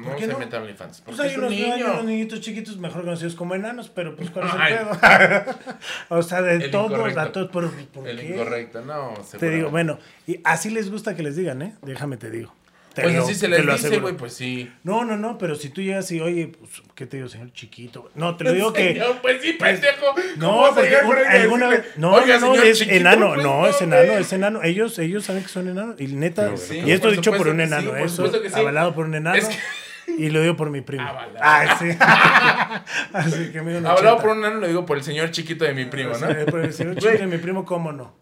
No ¿Por qué se no? meta a OnlyFans. Pues hay unos, hay niño. unos niñitos chiquitos mejor conocidos como enanos, pero pues ¿cuál es el pedo? o sea, de El todos, a todos, ¿por, por El qué? incorrecto, no. Te digo, bueno, y así les gusta que les digan, ¿eh? Déjame te digo. Te Pues lo- así se les lo dice, aseguro. güey, pues sí. No, no, no, pero si tú llegas y, oye, pues, ¿qué te digo, señor chiquito? No, te lo digo que... Señor, pues sí, pendejo. No, ¿Cómo vas a porque un- alguna vez. No, "Oiga, no, no, señor es chiquito"? enano. Pues no, es enano, es enano. Ellos, ellos saben que son enanos. Y neta. Sí, y esto dicho por un enano, eso. Avalado por un enano. Es que- Y lo digo por mi primo. Avalado. Ah, sí. Así que una Hablado por un enano, lo digo por el señor chiquito de mi primo, ¿no? sea, por el señor chiquito de mi primo, ¿cómo no?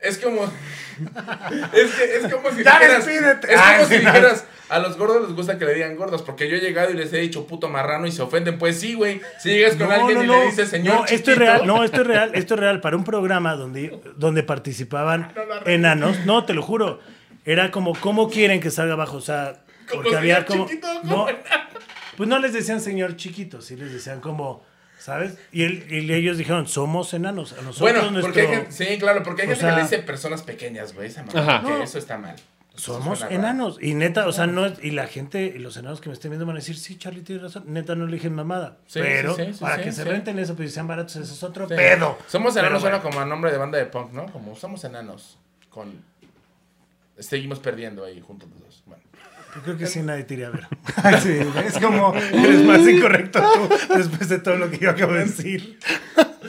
Es como. Es que es como si Ya dijeras. despídete. Es Ay, como si no. dijeras. A los gordos les gusta que le digan gordos. Porque yo he llegado y les he dicho puto marrano y se ofenden. Pues sí, güey. Si llegas con alguien y le dices señor. No, esto es real, no, esto es real, esto es real. Para un programa donde, donde participaban enanos, no, te lo juro. Era como, ¿cómo quieren que salga abajo? O sea, Como porque había señor como. chiquito, no, pues no les decían señor chiquito, sí les decían como, ¿sabes? Y, él- y ellos dijeron, somos enanos. A nosotros Bueno, nuestro- porque hay gente, sí, claro, porque hay gente sea- que le dice personas pequeñas, güey. Esa mamá, que No. eso está mal. Somos enanos. Y neta, o sea, no es- y la gente, y los enanos que me estén viendo van a decir, sí, Charlie tiene razón. Neta, no le dije mamada. Sí, pero sí, sí, para sí, que se sí. renten eso, pues sean baratos, eso es otro Sí. pedo. Somos enanos, suena bueno. como a nombre de banda de punk, ¿no? Como somos enanos. Con. Seguimos perdiendo ahí juntos. Yo creo que sí nadie te iría a ver. Sí, es como, eres más incorrecto tú después de todo lo que yo acabo de decir.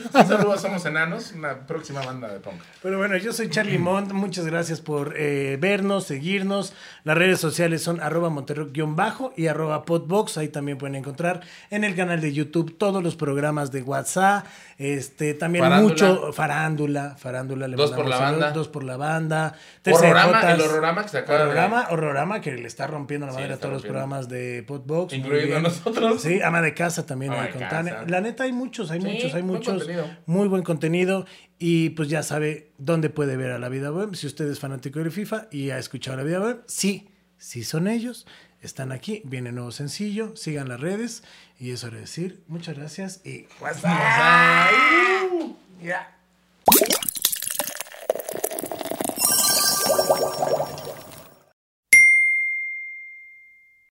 Un saludo a Somos Enanos, una próxima banda de punk. Pero bueno, yo soy Charlie Mont. Muchas gracias por eh, vernos, seguirnos. Las redes sociales son arroba monterrock-bajo y arroba podbox. Ahí también pueden encontrar en el canal de YouTube todos los programas de WhatsApp. Este, también Farándula. mucho farándula. Farándula. le Dos por la saludos, banda. Dos por la banda. Horrorama, el horrorama que se acaba de- Horrorama, horrorama que le está rompiendo la madre a todos los programas de Podbox. bien. nosotros. Sí, ama de casa también Ama de casa. La neta hay muchos, hay Sí, muchos, hay muchos muy buen contenido y pues ya sabe dónde puede ver a la vida web. Si usted es fanático de FIFA y ha escuchado la vida web, sí, sí son ellos. Están aquí, viene nuevo sencillo, sigan las redes y eso era decir, muchas gracias y... ¡What's.